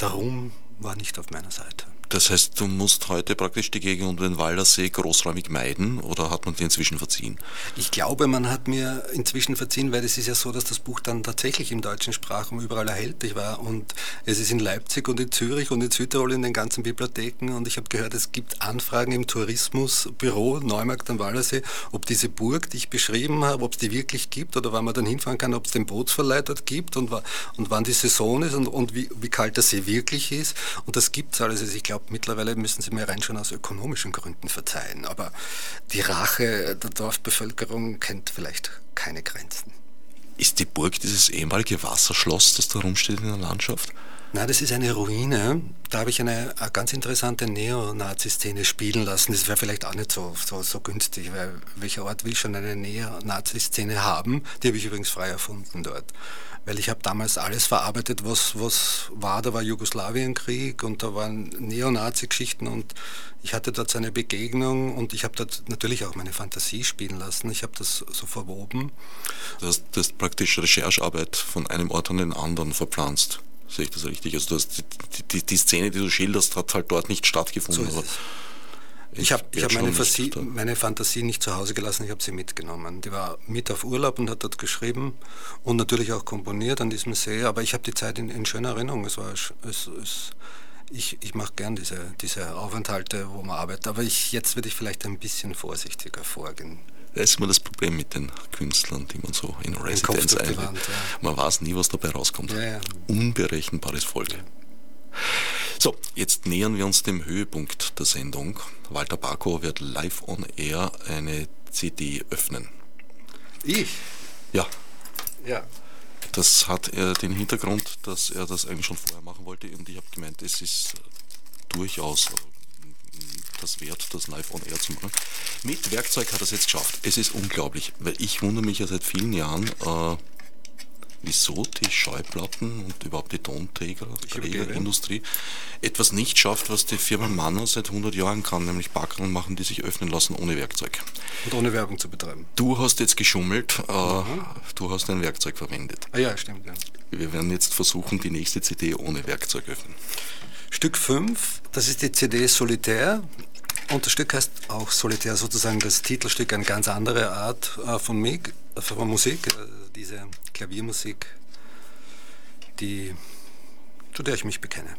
Speaker 2: der Ruhm war nicht auf meiner Seite.
Speaker 1: Das heißt, du musst heute praktisch die Gegend um den Waldersee großräumig meiden oder hat man dir inzwischen verziehen?
Speaker 2: Ich glaube, man hat mir inzwischen verziehen, weil es ist ja so, dass das Buch dann tatsächlich im deutschen Sprachraum überall erhältlich war und es ist in Leipzig und in Zürich und in Südtirol in den ganzen Bibliotheken und ich habe gehört, es gibt Anfragen im Tourismusbüro Neumarkt am Waldersee, ob diese Burg, die ich beschrieben habe, ob es die wirklich gibt oder wann man dann hinfahren kann, ob es den Bootsverleih dort gibt und, und wann die Saison ist und, und wie, wie kalt der See wirklich ist und das gibt es alles. Also ich glaube, mittlerweile müssen Sie mir rein schon aus ökonomischen Gründen verzeihen. Aber die Rache der Dorfbevölkerung kennt vielleicht keine Grenzen.
Speaker 1: Ist die Burg dieses ehemalige Wasserschloss, das da rumsteht in der Landschaft?
Speaker 2: Nein, das ist eine Ruine. Da habe ich eine, eine ganz interessante Neonazi-Szene spielen lassen. Das wäre vielleicht auch nicht so, so, so günstig, weil welcher Ort will schon eine Neonazi-Szene haben? Die habe ich übrigens frei erfunden dort weil ich habe damals alles verarbeitet, was, was war. Da war Jugoslawienkrieg und da waren Neonazi-Geschichten und ich hatte dort eine Begegnung und ich habe dort natürlich auch meine Fantasie spielen lassen. Ich habe das so verwoben.
Speaker 1: Du hast, du hast praktisch Recherchearbeit von einem Ort an den anderen verpflanzt. Sehe ich das richtig? Also du hast die, die, die Szene, die du schilderst, hat halt dort nicht stattgefunden. So
Speaker 2: ich habe hab meine, meine, Fantasie nicht zu Hause gelassen, ich habe sie mitgenommen. Die war mit auf Urlaub und hat dort geschrieben und natürlich auch komponiert an diesem See, aber ich habe die Zeit in, in, schöner Erinnerung. Es war, es, es, ich, ich mache gern diese, diese Aufenthalte, wo man arbeitet, aber ich, jetzt würde ich vielleicht ein bisschen vorsichtiger vorgehen.
Speaker 1: Das ist immer das Problem mit den Künstlern, die man so in Residenz einlädt. Ja. Man weiß nie, was dabei rauskommt. Ja, ja. Unberechenbares Volk. So, jetzt nähern wir uns dem Höhepunkt der Sendung. Walter Barko wird live on air eine CD öffnen.
Speaker 2: Ich?
Speaker 1: Ja.
Speaker 2: Ja.
Speaker 1: Das hat äh, den Hintergrund, dass er das eigentlich schon vorher machen wollte und ich habe gemeint, es ist durchaus das wert, das live on air zu machen. Mit Werkzeug hat er es jetzt geschafft. Es ist unglaublich, weil ich wundere mich ja seit vielen Jahren, äh, wieso die Schallplatten und überhaupt die Tonträgerindustrie etwas nicht schafft, was die Firma Manno seit 100 Jahren kann, nämlich Backen machen, die sich öffnen lassen ohne Werkzeug.
Speaker 2: Und ohne Werbung zu betreiben.
Speaker 1: Du hast jetzt geschummelt, äh, du hast ein Werkzeug verwendet.
Speaker 2: Ah ja, stimmt. Ja.
Speaker 1: Wir werden jetzt versuchen, die nächste CD ohne Werkzeug öffnen.
Speaker 2: Stück 5, das ist die CD Solitär. Und das Stück heißt auch Solitär, sozusagen das Titelstück, eine ganz andere Art äh, äh, von Musik, äh, diese Klaviermusik, die, zu der ich mich bekenne.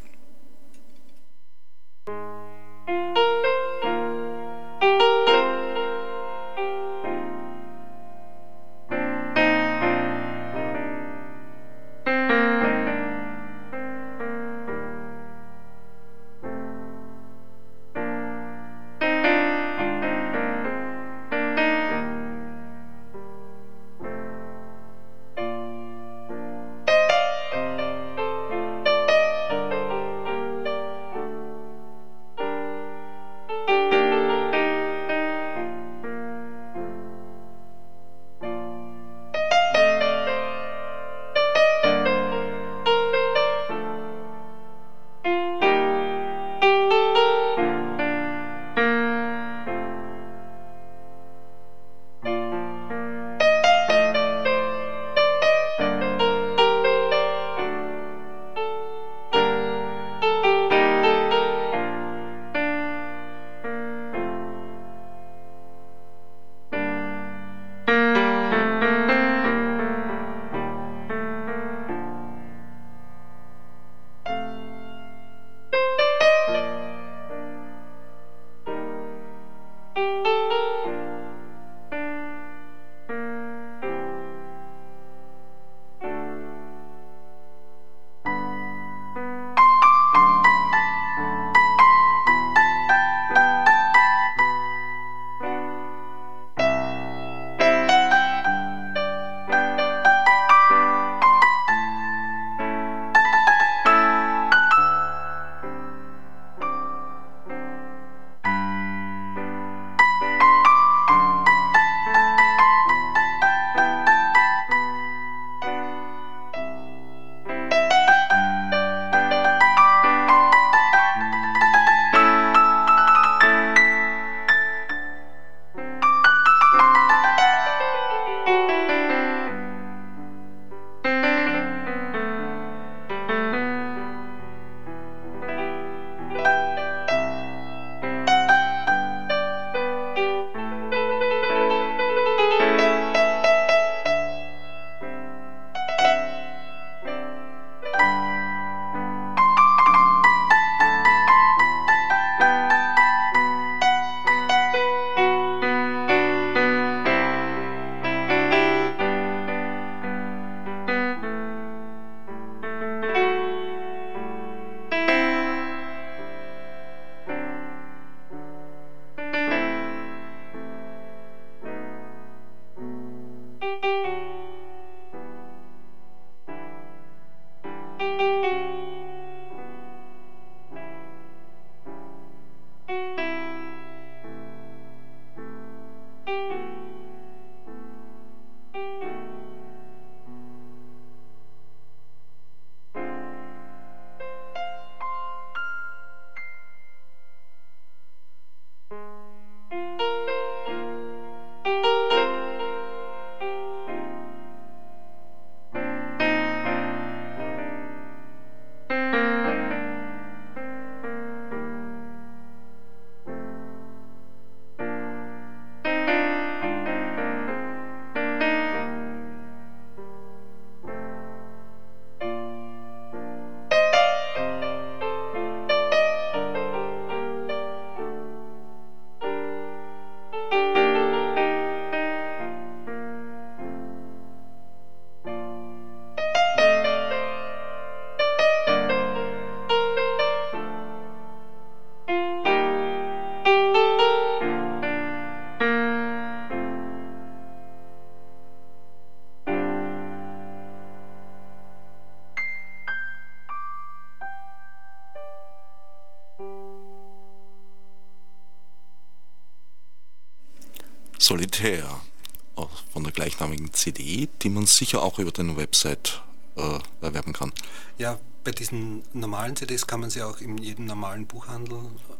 Speaker 1: CD, die man sicher auch über deine Website äh, erwerben kann.
Speaker 2: Ja, bei diesen normalen CDs kann man sie auch in jedem normalen Buchhandel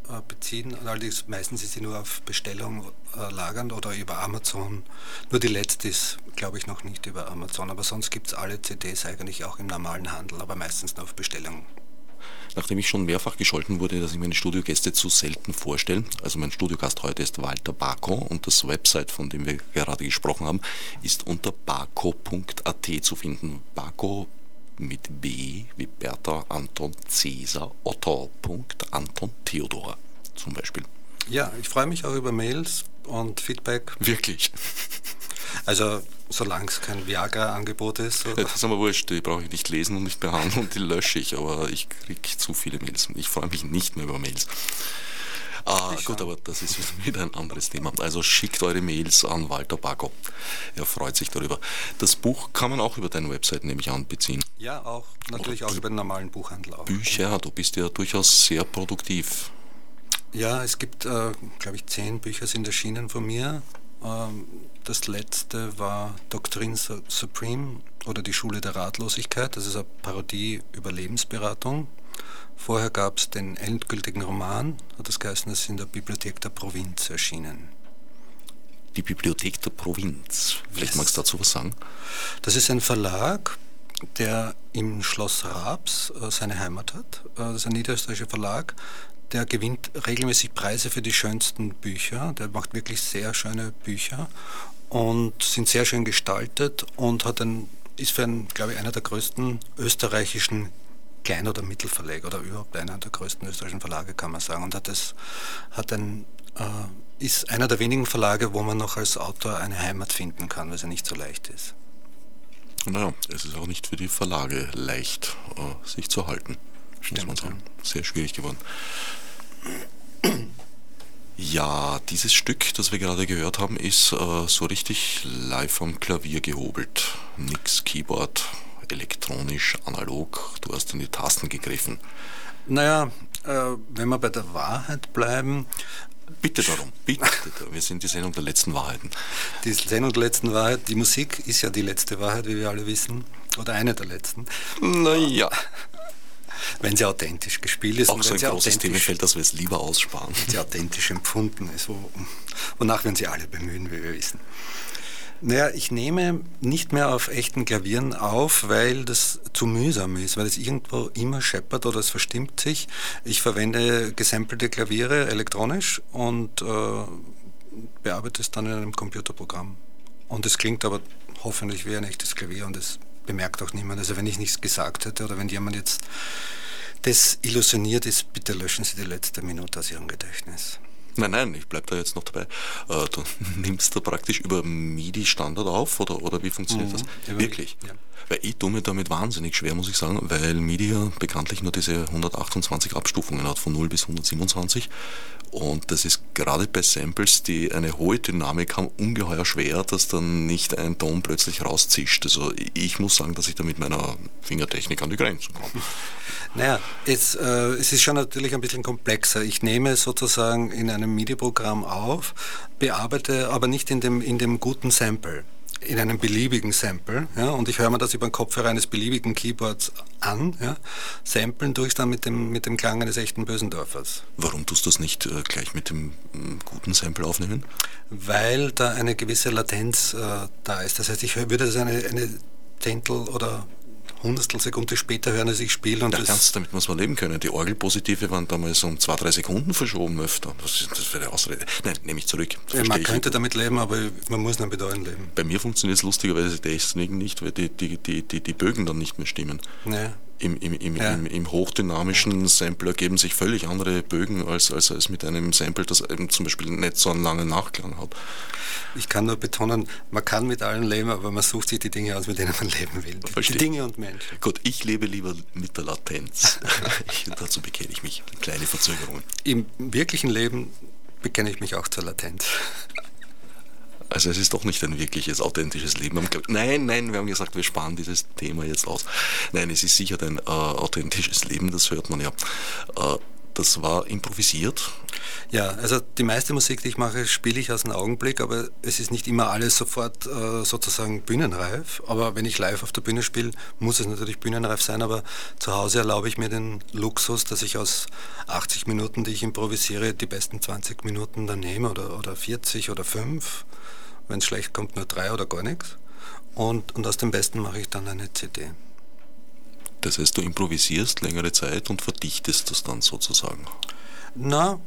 Speaker 2: äh, beziehen. Allerdings meistens ist sie nur auf Bestellung äh, lagernd oder über Amazon. Nur die letzte ist, glaube ich, noch nicht über Amazon. Aber sonst gibt es alle CDs eigentlich auch im normalen Handel, aber meistens nur auf Bestellung.
Speaker 1: Nachdem ich schon mehrfach gescholten wurde, dass ich meine Studiogäste zu selten vorstelle, also mein Studiogast heute ist Walter Bako und das Website, von dem wir gerade gesprochen haben, ist unter bako.at zu finden. Bako mit B wie Bertha, Anton, Cäsar, Otto, Anton, Theodor zum Beispiel.
Speaker 2: Ja, ich freue mich auch über Mails und Feedback.
Speaker 1: Wirklich?
Speaker 2: Also solange es kein Viagra-Angebot ist.
Speaker 1: Oder? Das ist aber wurscht, die brauche ich nicht lesen und nicht behandeln und die lösche ich, aber ich kriege zu viele Mails. Ich freue mich nicht mehr über Mails. Ah, gut, aber das ist wieder ein anderes Thema. Also schickt eure Mails an Walter Bago. Er freut sich darüber. Das Buch kann man auch über deine Website, nehme ich an, beziehen.
Speaker 2: Ja, auch. Natürlich Oder auch über den normalen Buchhandel. Auch.
Speaker 1: Bücher, du bist ja durchaus sehr produktiv.
Speaker 2: Ja, es gibt, äh, glaube ich, zehn Bücher sind erschienen von mir. Ähm, das letzte war Doktrin Supreme oder die Schule der Ratlosigkeit. Das ist eine Parodie über Lebensberatung. Vorher gab es den endgültigen Roman, hat das geheißen, das ist in der Bibliothek der Provinz erschienen.
Speaker 1: Die Bibliothek der Provinz, vielleicht yes. magst du dazu was sagen?
Speaker 2: Das ist ein Verlag, der im Schloss Raabs äh, seine Heimat hat. Äh, das ist ein niederösterreichischer Verlag, der gewinnt regelmäßig Preise für die schönsten Bücher. Der macht wirklich sehr schöne Bücher und sind sehr schön gestaltet und hat ein, ist für einen, glaube ich, einer der größten österreichischen Klein- oder Mittelverleger oder überhaupt einer der größten österreichischen Verlage, kann man sagen. Und hat, das, hat ein, äh, ist einer der wenigen Verlage, wo man noch als Autor eine Heimat finden kann, weil es ja nicht so leicht ist.
Speaker 1: Naja, es ist auch nicht für die Verlage leicht, äh, sich zu halten. Stimmt, muss man sagen. Sehr schwierig geworden. Ja, dieses Stück, das wir gerade gehört haben, ist äh, so richtig live am Klavier gehobelt. Nix Keyboard, elektronisch, analog. Du hast in die Tasten gegriffen.
Speaker 2: Naja, äh, wenn wir bei der Wahrheit bleiben.
Speaker 1: Bitte darum, bitte. Wir sind die Sendung der letzten Wahrheiten.
Speaker 2: Die Sendung der letzten Wahrheit. Die Musik ist ja die letzte Wahrheit, wie wir alle wissen. Oder eine der letzten.
Speaker 1: Naja
Speaker 2: wenn sie authentisch gespielt ist.
Speaker 1: Auch so ein großes Themenfeld, dass wir es lieber aussparen.
Speaker 2: Wenn sie authentisch empfunden ist, wo, wonach uns ja alle bemühen, wie wir wissen. Naja, ich nehme nicht mehr auf echten Klavieren auf, weil das zu mühsam ist, weil es irgendwo immer scheppert oder es verstimmt sich. Ich verwende gesampelte Klaviere elektronisch und äh, bearbeite es dann in einem Computerprogramm. Und es klingt aber hoffentlich wie ein echtes Klavier und es bemerkt auch niemand. Also wenn ich nichts gesagt hätte oder wenn jemand jetzt das illusioniert ist, bitte löschen Sie die letzte Minute aus Ihrem Gedächtnis.
Speaker 1: Nein, nein, ich bleibe da jetzt noch dabei. Äh, du nimmst da praktisch über MIDI-Standard auf oder, oder wie funktioniert mhm, das? Wirklich? Ja. Weil ich tue mir damit wahnsinnig schwer, muss ich sagen, weil MIDI ja bekanntlich nur diese 128 Abstufungen hat, von 0 bis 127. Und das ist gerade bei Samples, die eine hohe Dynamik haben, ungeheuer schwer, dass dann nicht ein Ton plötzlich rauszischt. Also ich muss sagen, dass ich da mit meiner Fingertechnik an die Grenzen komme.
Speaker 2: Naja, es, äh, es ist schon natürlich ein bisschen komplexer. Ich nehme sozusagen in einem MIDI-Programm auf, bearbeite aber nicht in dem, in dem guten Sample in einem beliebigen Sample ja, und ich höre mir das über den Kopfhörer eines beliebigen Keyboards an, ja, samplen durch dann mit dem, mit dem Klang eines echten Bösendorfers.
Speaker 1: Warum tust du das nicht äh, gleich mit dem äh, guten Sample aufnehmen?
Speaker 2: Weil da eine gewisse Latenz äh, da ist. Das heißt, ich würde das eine, eine Zehntel oder Hundertstel Sekunde später hören, als ich spiele.
Speaker 1: Und ja, ganz, damit muss man leben können. Die Orgelpositive waren damals um zwei, drei Sekunden verschoben öfter. Das, das wäre eine Ausrede. Nein, nehme ich zurück.
Speaker 2: Ja, man könnte ich. damit leben, aber man muss nicht mit allen leben.
Speaker 1: Bei mir funktioniert es lustigerweise deswegen nicht, weil die, die, die, die, die Bögen dann nicht mehr stimmen.
Speaker 2: Ja
Speaker 1: im, im, im, ja. im, im hochdynamischen Sampler geben sich völlig andere Bögen als, als, als mit einem Sample, das eben zum Beispiel nicht so einen langen Nachklang hat.
Speaker 2: Ich kann nur betonen, man kann mit allen leben, aber man sucht sich die Dinge aus, mit denen man leben will.
Speaker 1: Verstehe.
Speaker 2: Die Dinge und Menschen.
Speaker 1: Gut, ich lebe lieber mit der Latenz. dazu bekenne ich mich. Kleine Verzögerungen.
Speaker 2: Im wirklichen Leben bekenne ich mich auch zur Latenz.
Speaker 1: Also es ist doch nicht ein wirkliches, authentisches Leben. Nein, nein, wir haben gesagt, wir sparen dieses Thema jetzt aus. Nein, es ist sicher ein äh, authentisches Leben, das hört man ja. Äh, Das war improvisiert?
Speaker 2: Ja, also die meiste Musik, die ich mache, spiele ich aus dem Augenblick, aber es ist nicht immer alles sofort äh, sozusagen bühnenreif. Aber wenn ich live auf der Bühne spiele, muss es natürlich bühnenreif sein, aber zu Hause erlaube ich mir den Luxus, dass ich aus 80 Minuten, die ich improvisiere, die besten 20 Minuten dann nehme oder, oder 40 oder 5. Wenn es schlecht kommt, nur drei oder gar nichts. Und, und aus dem Besten mache ich dann eine CD.
Speaker 1: Das heißt, du improvisierst längere Zeit und verdichtest das dann sozusagen?
Speaker 2: Na,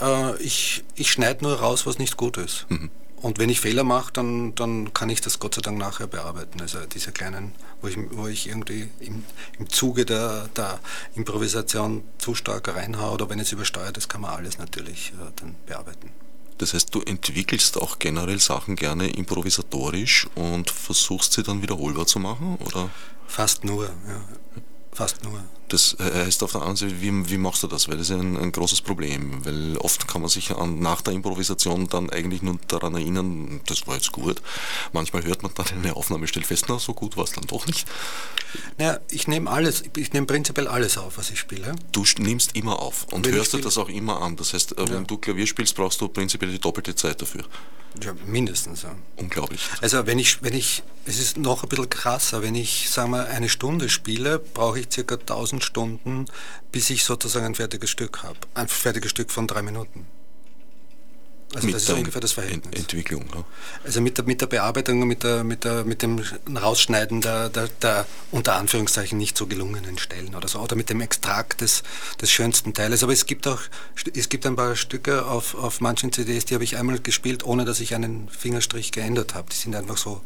Speaker 2: äh, ich, ich schneide nur raus, was nicht gut ist. Mhm. Und wenn ich Fehler mache, dann, dann kann ich das Gott sei Dank nachher bearbeiten. Also diese kleinen, wo ich, wo ich irgendwie im, im Zuge der, der Improvisation zu stark reinhaue oder wenn es übersteuert ist, kann man alles natürlich äh, dann bearbeiten.
Speaker 1: Das heißt, du entwickelst auch generell Sachen gerne improvisatorisch und versuchst sie dann wiederholbar zu machen, oder?
Speaker 2: Fast nur, ja. Fast nur.
Speaker 1: Das heißt auf der anderen Seite, wie, wie machst du das? Weil das ist ein, ein großes Problem, weil oft kann man sich an, nach der Improvisation dann eigentlich nur daran erinnern, das war jetzt gut. Manchmal hört man dann eine Aufnahme, stellt fest, na, so gut war es dann doch nicht.
Speaker 2: Naja, ich nehme alles, ich nehme prinzipiell alles auf, was ich spiele.
Speaker 1: Du nimmst immer auf und wenn hörst du das auch immer an. Das heißt, ja. wenn du Klavier spielst, brauchst du prinzipiell die doppelte Zeit dafür.
Speaker 2: Ja, mindestens. Ja.
Speaker 1: Unglaublich.
Speaker 2: Also wenn ich, wenn ich, es ist noch ein bisschen krasser, wenn ich, sagen wir, eine Stunde spiele, brauche ich circa 1000 Stunden, bis ich sozusagen ein fertiges Stück habe. Ein fertiges Stück von drei Minuten.
Speaker 1: Also mit das ist ungefähr das Verhältnis. Ent Entwicklung. Ja.
Speaker 2: Also mit der, mit der Bearbeitung, mit, der, mit, der, mit dem Rausschneiden der, der, der, unter Anführungszeichen nicht so gelungenen Stellen oder so, oder mit dem Extrakt des, des schönsten Teiles. Aber es gibt auch, es gibt ein paar Stücke auf, auf manchen CDs, die habe ich einmal gespielt, ohne dass ich einen Fingerstrich geändert habe. Die sind einfach so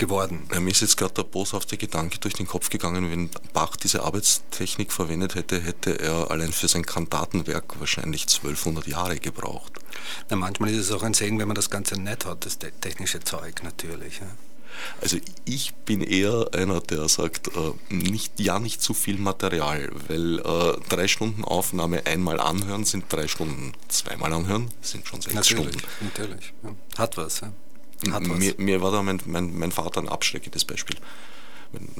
Speaker 2: geworden.
Speaker 1: Ja, mir ist jetzt gerade der boshafte Gedanke durch den Kopf gegangen, wenn Bach diese Arbeitstechnik verwendet hätte, hätte er allein für sein Kantatenwerk wahrscheinlich 1200 Jahre gebraucht.
Speaker 2: Na, manchmal ist es auch ein Segen, wenn man das Ganze nett hat, das technische Zeug natürlich. Ja.
Speaker 1: Also ich bin eher einer, der sagt, äh, nicht, ja nicht zu viel Material, weil äh, drei Stunden Aufnahme einmal anhören sind drei Stunden, zweimal anhören sind schon sechs
Speaker 2: natürlich,
Speaker 1: Stunden.
Speaker 2: Natürlich, ja. hat was. Ja.
Speaker 1: Mir, mir, war da mein, mein, mein Vater ein abschreckendes Beispiel.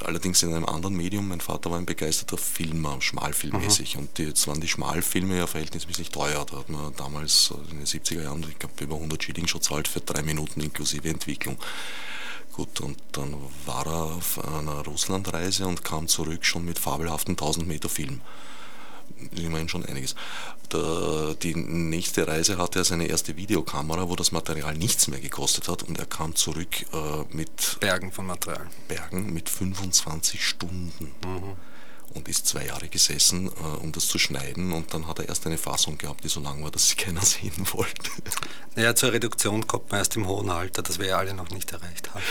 Speaker 1: Allerdings in einem anderen Medium. Mein Vater war ein begeisterter Filmer, schmalfilmmäßig. Und die, jetzt waren die Schmalfilme ja verhältnismäßig teuer. Da hat man damals in den 70er Jahren, ich glaube, über 100 Schilling schon zahlt für drei Minuten inklusive Entwicklung. Gut, und dann war er auf einer Russlandreise und kam zurück schon mit fabelhaften 1000 Meter Film immerhin schon einiges. Der, die nächste Reise hatte er seine erste Videokamera, wo das Material nichts mehr gekostet hat und er kam zurück äh, mit
Speaker 2: Bergen von Material.
Speaker 1: Bergen mit 25 Stunden. Mhm. Und ist zwei Jahre gesessen, äh, um das zu schneiden. Und dann hat er erst eine Fassung gehabt, die so lang war, dass sie keiner sehen wollte.
Speaker 2: Naja, zur Reduktion kommt man erst im hohen Alter, das wir ja alle noch nicht erreicht haben.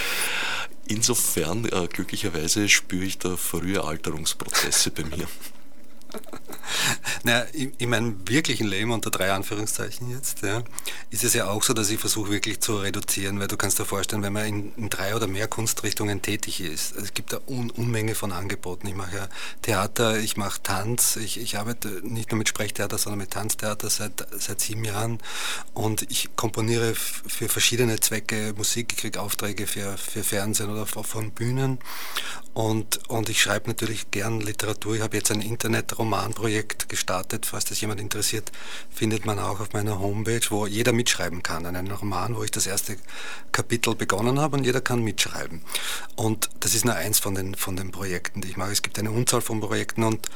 Speaker 1: Insofern, äh, glücklicherweise, spüre ich da frühe Alterungsprozesse bei mir.
Speaker 2: naja, in, in, meinem wirklichen Leben, unter drei Anführungszeichen jetzt, ja, ist es ja auch so, dass ich versuche wirklich zu reduzieren, weil du kannst dir vorstellen, wenn man in, in drei oder mehr Kunstrichtungen tätig ist, also es gibt eine Un Unmenge von Angeboten. Ich mache ja Theater, ich mache Tanz, ich, ich arbeite nicht nur mit Sprechtheater, sondern mit Tanztheater seit, seit sieben Jahren und ich komponiere für verschiedene Zwecke Musik, kriege Aufträge für, für Fernsehen oder von Bühnen und, und ich schreibe natürlich gern Literatur. Ich habe jetzt ein Internet-Romanprojekt gestartet. Falls das jemand interessiert, findet man auch auf meiner Homepage, wo jeder mitschreiben kann. Einen Roman, wo ich das erste Kapitel begonnen habe und jeder kann mitschreiben. Und das ist nur eins von den, von den Projekten, die ich mache. Es gibt eine Unzahl von Projekten und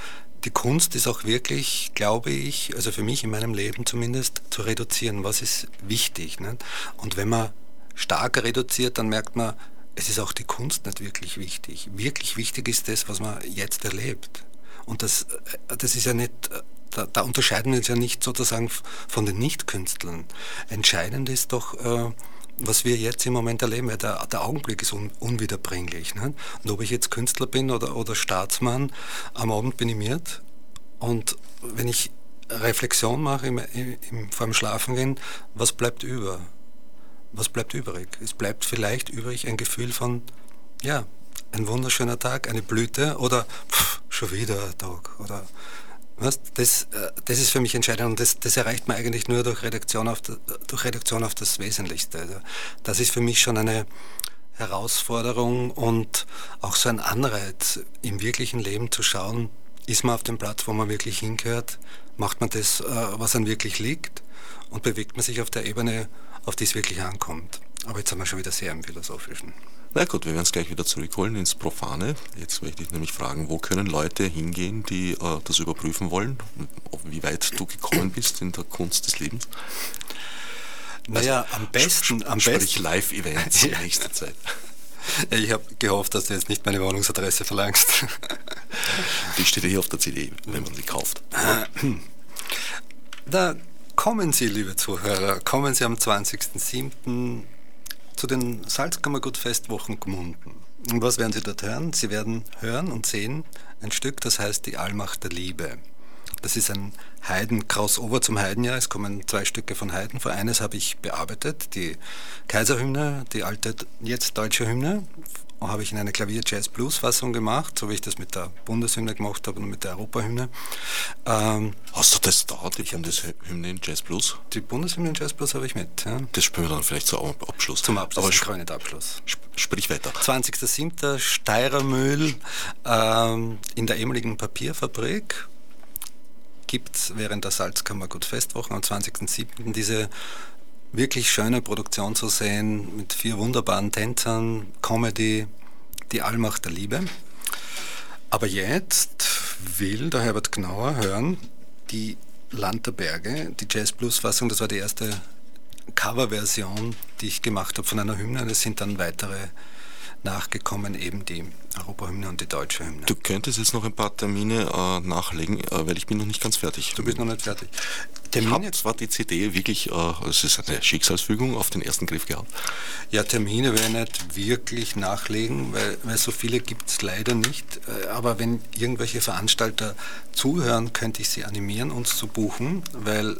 Speaker 2: die Kunst ist auch wirklich, glaube ich, also für mich in meinem Leben zumindest, zu reduzieren. Was ist wichtig? Ne? Und wenn man stark reduziert, dann merkt man, es ist auch die Kunst nicht wirklich wichtig. Wirklich wichtig ist das, was man jetzt erlebt. Und das, äh, das ist ja nicht, äh, da, da unterscheiden wir uns ja nicht sozusagen von den Nichtkünstlern. Entscheidend ist doch, äh, was wir jetzt im Moment erleben, weil der, der Augenblick ist un, unwiederbringlich. Ne? Und ob ich jetzt Künstler bin oder, oder Staatsmann, am Abend bin ich miert. Und wenn ich Reflexion mache im, im, vor dem Schlafengehen, was bleibt über? was bleibt übrig? Es bleibt vielleicht übrig ein Gefühl von, ja, ein wunderschöner Tag, eine Blüte oder pff, schon wieder ein Tag oder was? Das, äh, das ist für mich entscheidend und das, das erreicht man eigentlich nur durch Redaktion auf, durch Redaktion auf das Wesentlichste. Also das ist für mich schon eine Herausforderung und auch so ein Anreiz, im wirklichen Leben zu schauen, ist man auf dem Platz, wo man wirklich hingehört, macht man das, äh, was einem wirklich liegt und bewegt man sich auf der Ebene, auf die es wirklich ankommt. Aber jetzt sind wir schon wieder sehr im Philosophischen.
Speaker 1: Na gut, wir werden es gleich wieder zurückholen ins Profane. Jetzt möchte ich nämlich fragen, wo können Leute hingehen, die äh, das überprüfen wollen, wie weit du gekommen bist in der Kunst des Lebens?
Speaker 2: Naja, also, am besten, am
Speaker 1: sprich besten. Live-Events in nächster Zeit.
Speaker 2: Ich habe gehofft, dass du jetzt nicht meine Wohnungsadresse verlangst.
Speaker 1: Die steht ja hier auf der CD, wenn man sie kauft.
Speaker 2: Da kommen Sie, liebe Zuhörer, kommen Sie am 20.07 zu den Salzkammergut-Festwochen Gmunden. Und was werden Sie dort hören? Sie werden hören und sehen ein Stück, das heißt Die Allmacht der Liebe. Das ist ein Heiden-Crossover zum Heidenjahr. Es kommen zwei Stücke von Heiden vor. Eines habe ich bearbeitet, die Kaiserhymne, die alte, jetzt deutsche Hymne habe ich in eine Klavier-Jazz-Blues-Fassung gemacht, so wie ich das mit der Bundeshymne gemacht habe und mit der Europahymne.
Speaker 1: Ähm, Hast du das da, die Bundeshymne in Jazz-Blues?
Speaker 2: Die Bundeshymne in Jazz-Blues habe ich mit, ja.
Speaker 1: Das spielen wir dann vielleicht zum Abschluss.
Speaker 2: Zum Abschluss, Aber sp Abschluss.
Speaker 1: Sp sprich weiter.
Speaker 2: 20.07. Steirermühl ähm, in der ehemaligen Papierfabrik gibt es während der Salzkammergut Festwochen am 20.07. diese wirklich schöne Produktion zu sehen mit vier wunderbaren Tänzern, Comedy, die Allmacht der Liebe. Aber jetzt will der Herbert Gnauer hören die Land der Berge, die Jazz-Blues-Fassung, das war die erste Coverversion, die ich gemacht habe von einer Hymne. Es sind dann weitere nachgekommen, eben die Europahymne und die deutsche Hymne.
Speaker 1: Du könntest jetzt noch ein paar Termine äh, nachlegen, äh, weil ich bin noch nicht ganz fertig.
Speaker 2: Du bist noch nicht fertig.
Speaker 1: Termine? Ich habe zwar die CD wirklich, äh, es ist eine Schicksalsfügung, auf den ersten Griff gehabt.
Speaker 2: Ja, Termine werde ich nicht wirklich nachlegen, weil, weil so viele gibt es leider nicht. Äh, aber wenn irgendwelche Veranstalter zuhören, könnte ich sie animieren, uns zu buchen, weil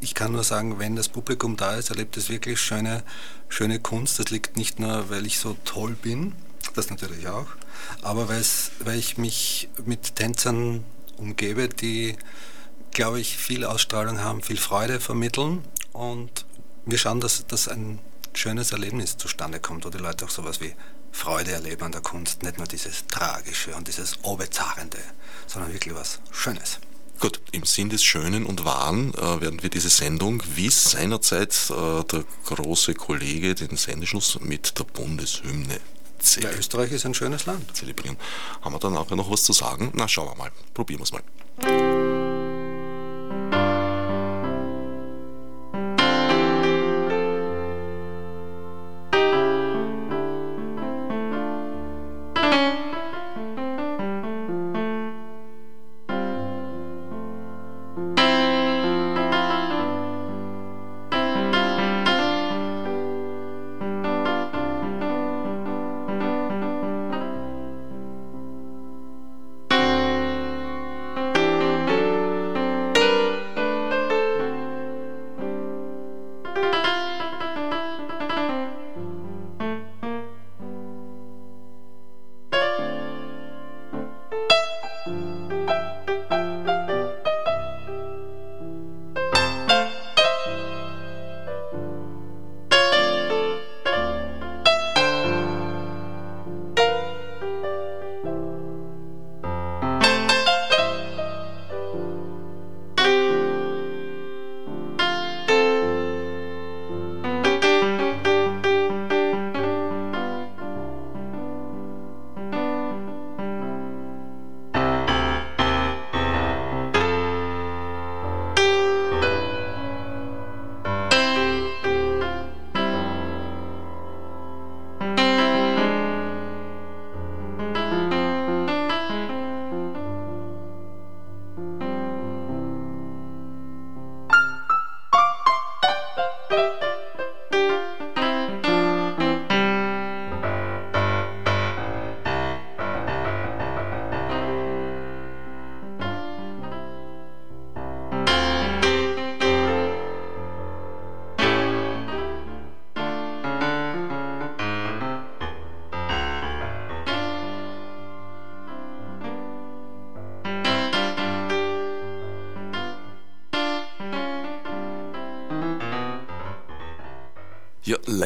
Speaker 2: ich kann nur sagen, wenn das Publikum da ist, erlebt es wirklich schöne, schöne Kunst. Das liegt nicht nur, weil ich so toll bin, das natürlich auch, aber weil ich mich mit Tänzern umgebe, die, glaube ich, viel Ausstrahlung haben, viel Freude vermitteln und wir schauen, dass, dass ein schönes Erlebnis zustande kommt, wo die Leute auch sowas wie Freude erleben an der Kunst, nicht nur dieses Tragische und dieses Obezahrende, sondern wirklich was Schönes.
Speaker 1: Gut, im Sinn des Schönen und Wahren äh, werden wir diese Sendung, wie seinerzeit äh, der große Kollege den Sendeschluss mit der Bundeshymne
Speaker 2: zelebrieren. Ja, Österreich ist ein schönes Land.
Speaker 1: Zelebrieren. Haben wir dann auch noch was zu sagen? Na, schauen wir mal. Probieren wir es mal.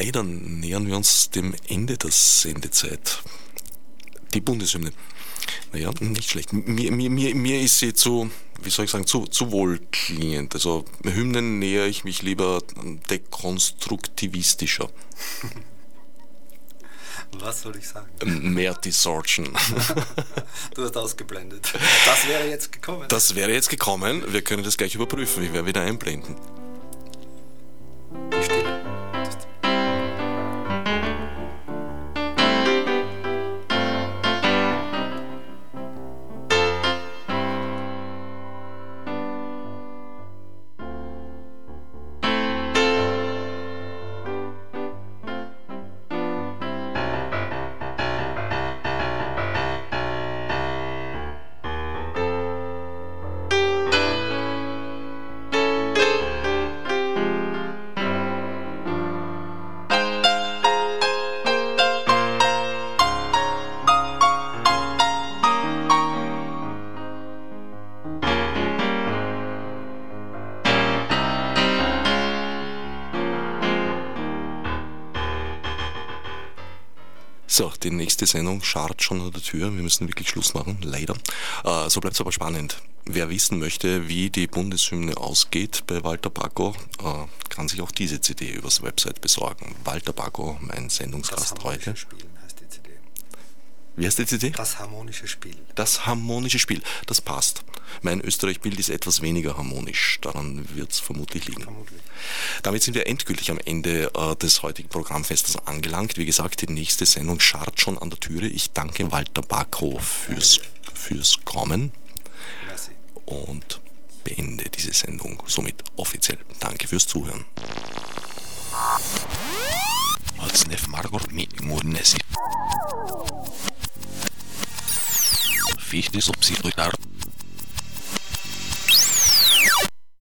Speaker 1: Leider nähern wir uns dem Ende der Sendezeit. Die Bundeshymne. Naja, nicht schlecht. Mir, mir, mir, mir ist sie zu, wie soll ich sagen, zu, zu wohlklingend. Also Hymnen nähere ich mich lieber dekonstruktivistischer.
Speaker 2: Was soll ich sagen?
Speaker 1: Mehr Distortion.
Speaker 2: Du hast ausgeblendet. Das wäre jetzt gekommen.
Speaker 1: Das wäre jetzt gekommen. Wir können das gleich überprüfen. Ich werde wieder einblenden. Sendung scharrt schon an der Tür. Wir müssen wirklich Schluss machen, leider. Äh, so bleibt es aber spannend. Wer wissen möchte, wie die Bundeshymne ausgeht bei Walter Bacco, äh, kann sich auch diese CD übers Website besorgen. Walter Bacco, mein Sendungsgast heute.
Speaker 2: CD.
Speaker 1: Wie heißt die CD?
Speaker 2: Das harmonische Spiel.
Speaker 1: Das harmonische Spiel, das passt. Mein Österreich-Bild ist etwas weniger harmonisch, daran wird es vermutlich liegen.
Speaker 2: Vermutlich.
Speaker 1: Damit sind wir endgültig am Ende äh, des heutigen Programmfestes angelangt. Wie gesagt, die nächste Sendung scharrt schon an der Türe. Ich danke Walter Bacco fürs, fürs Kommen
Speaker 2: Merci.
Speaker 1: und beende diese Sendung somit offiziell. Danke fürs Zuhören. Odsnev Margot Murnesi. fichtes op zich door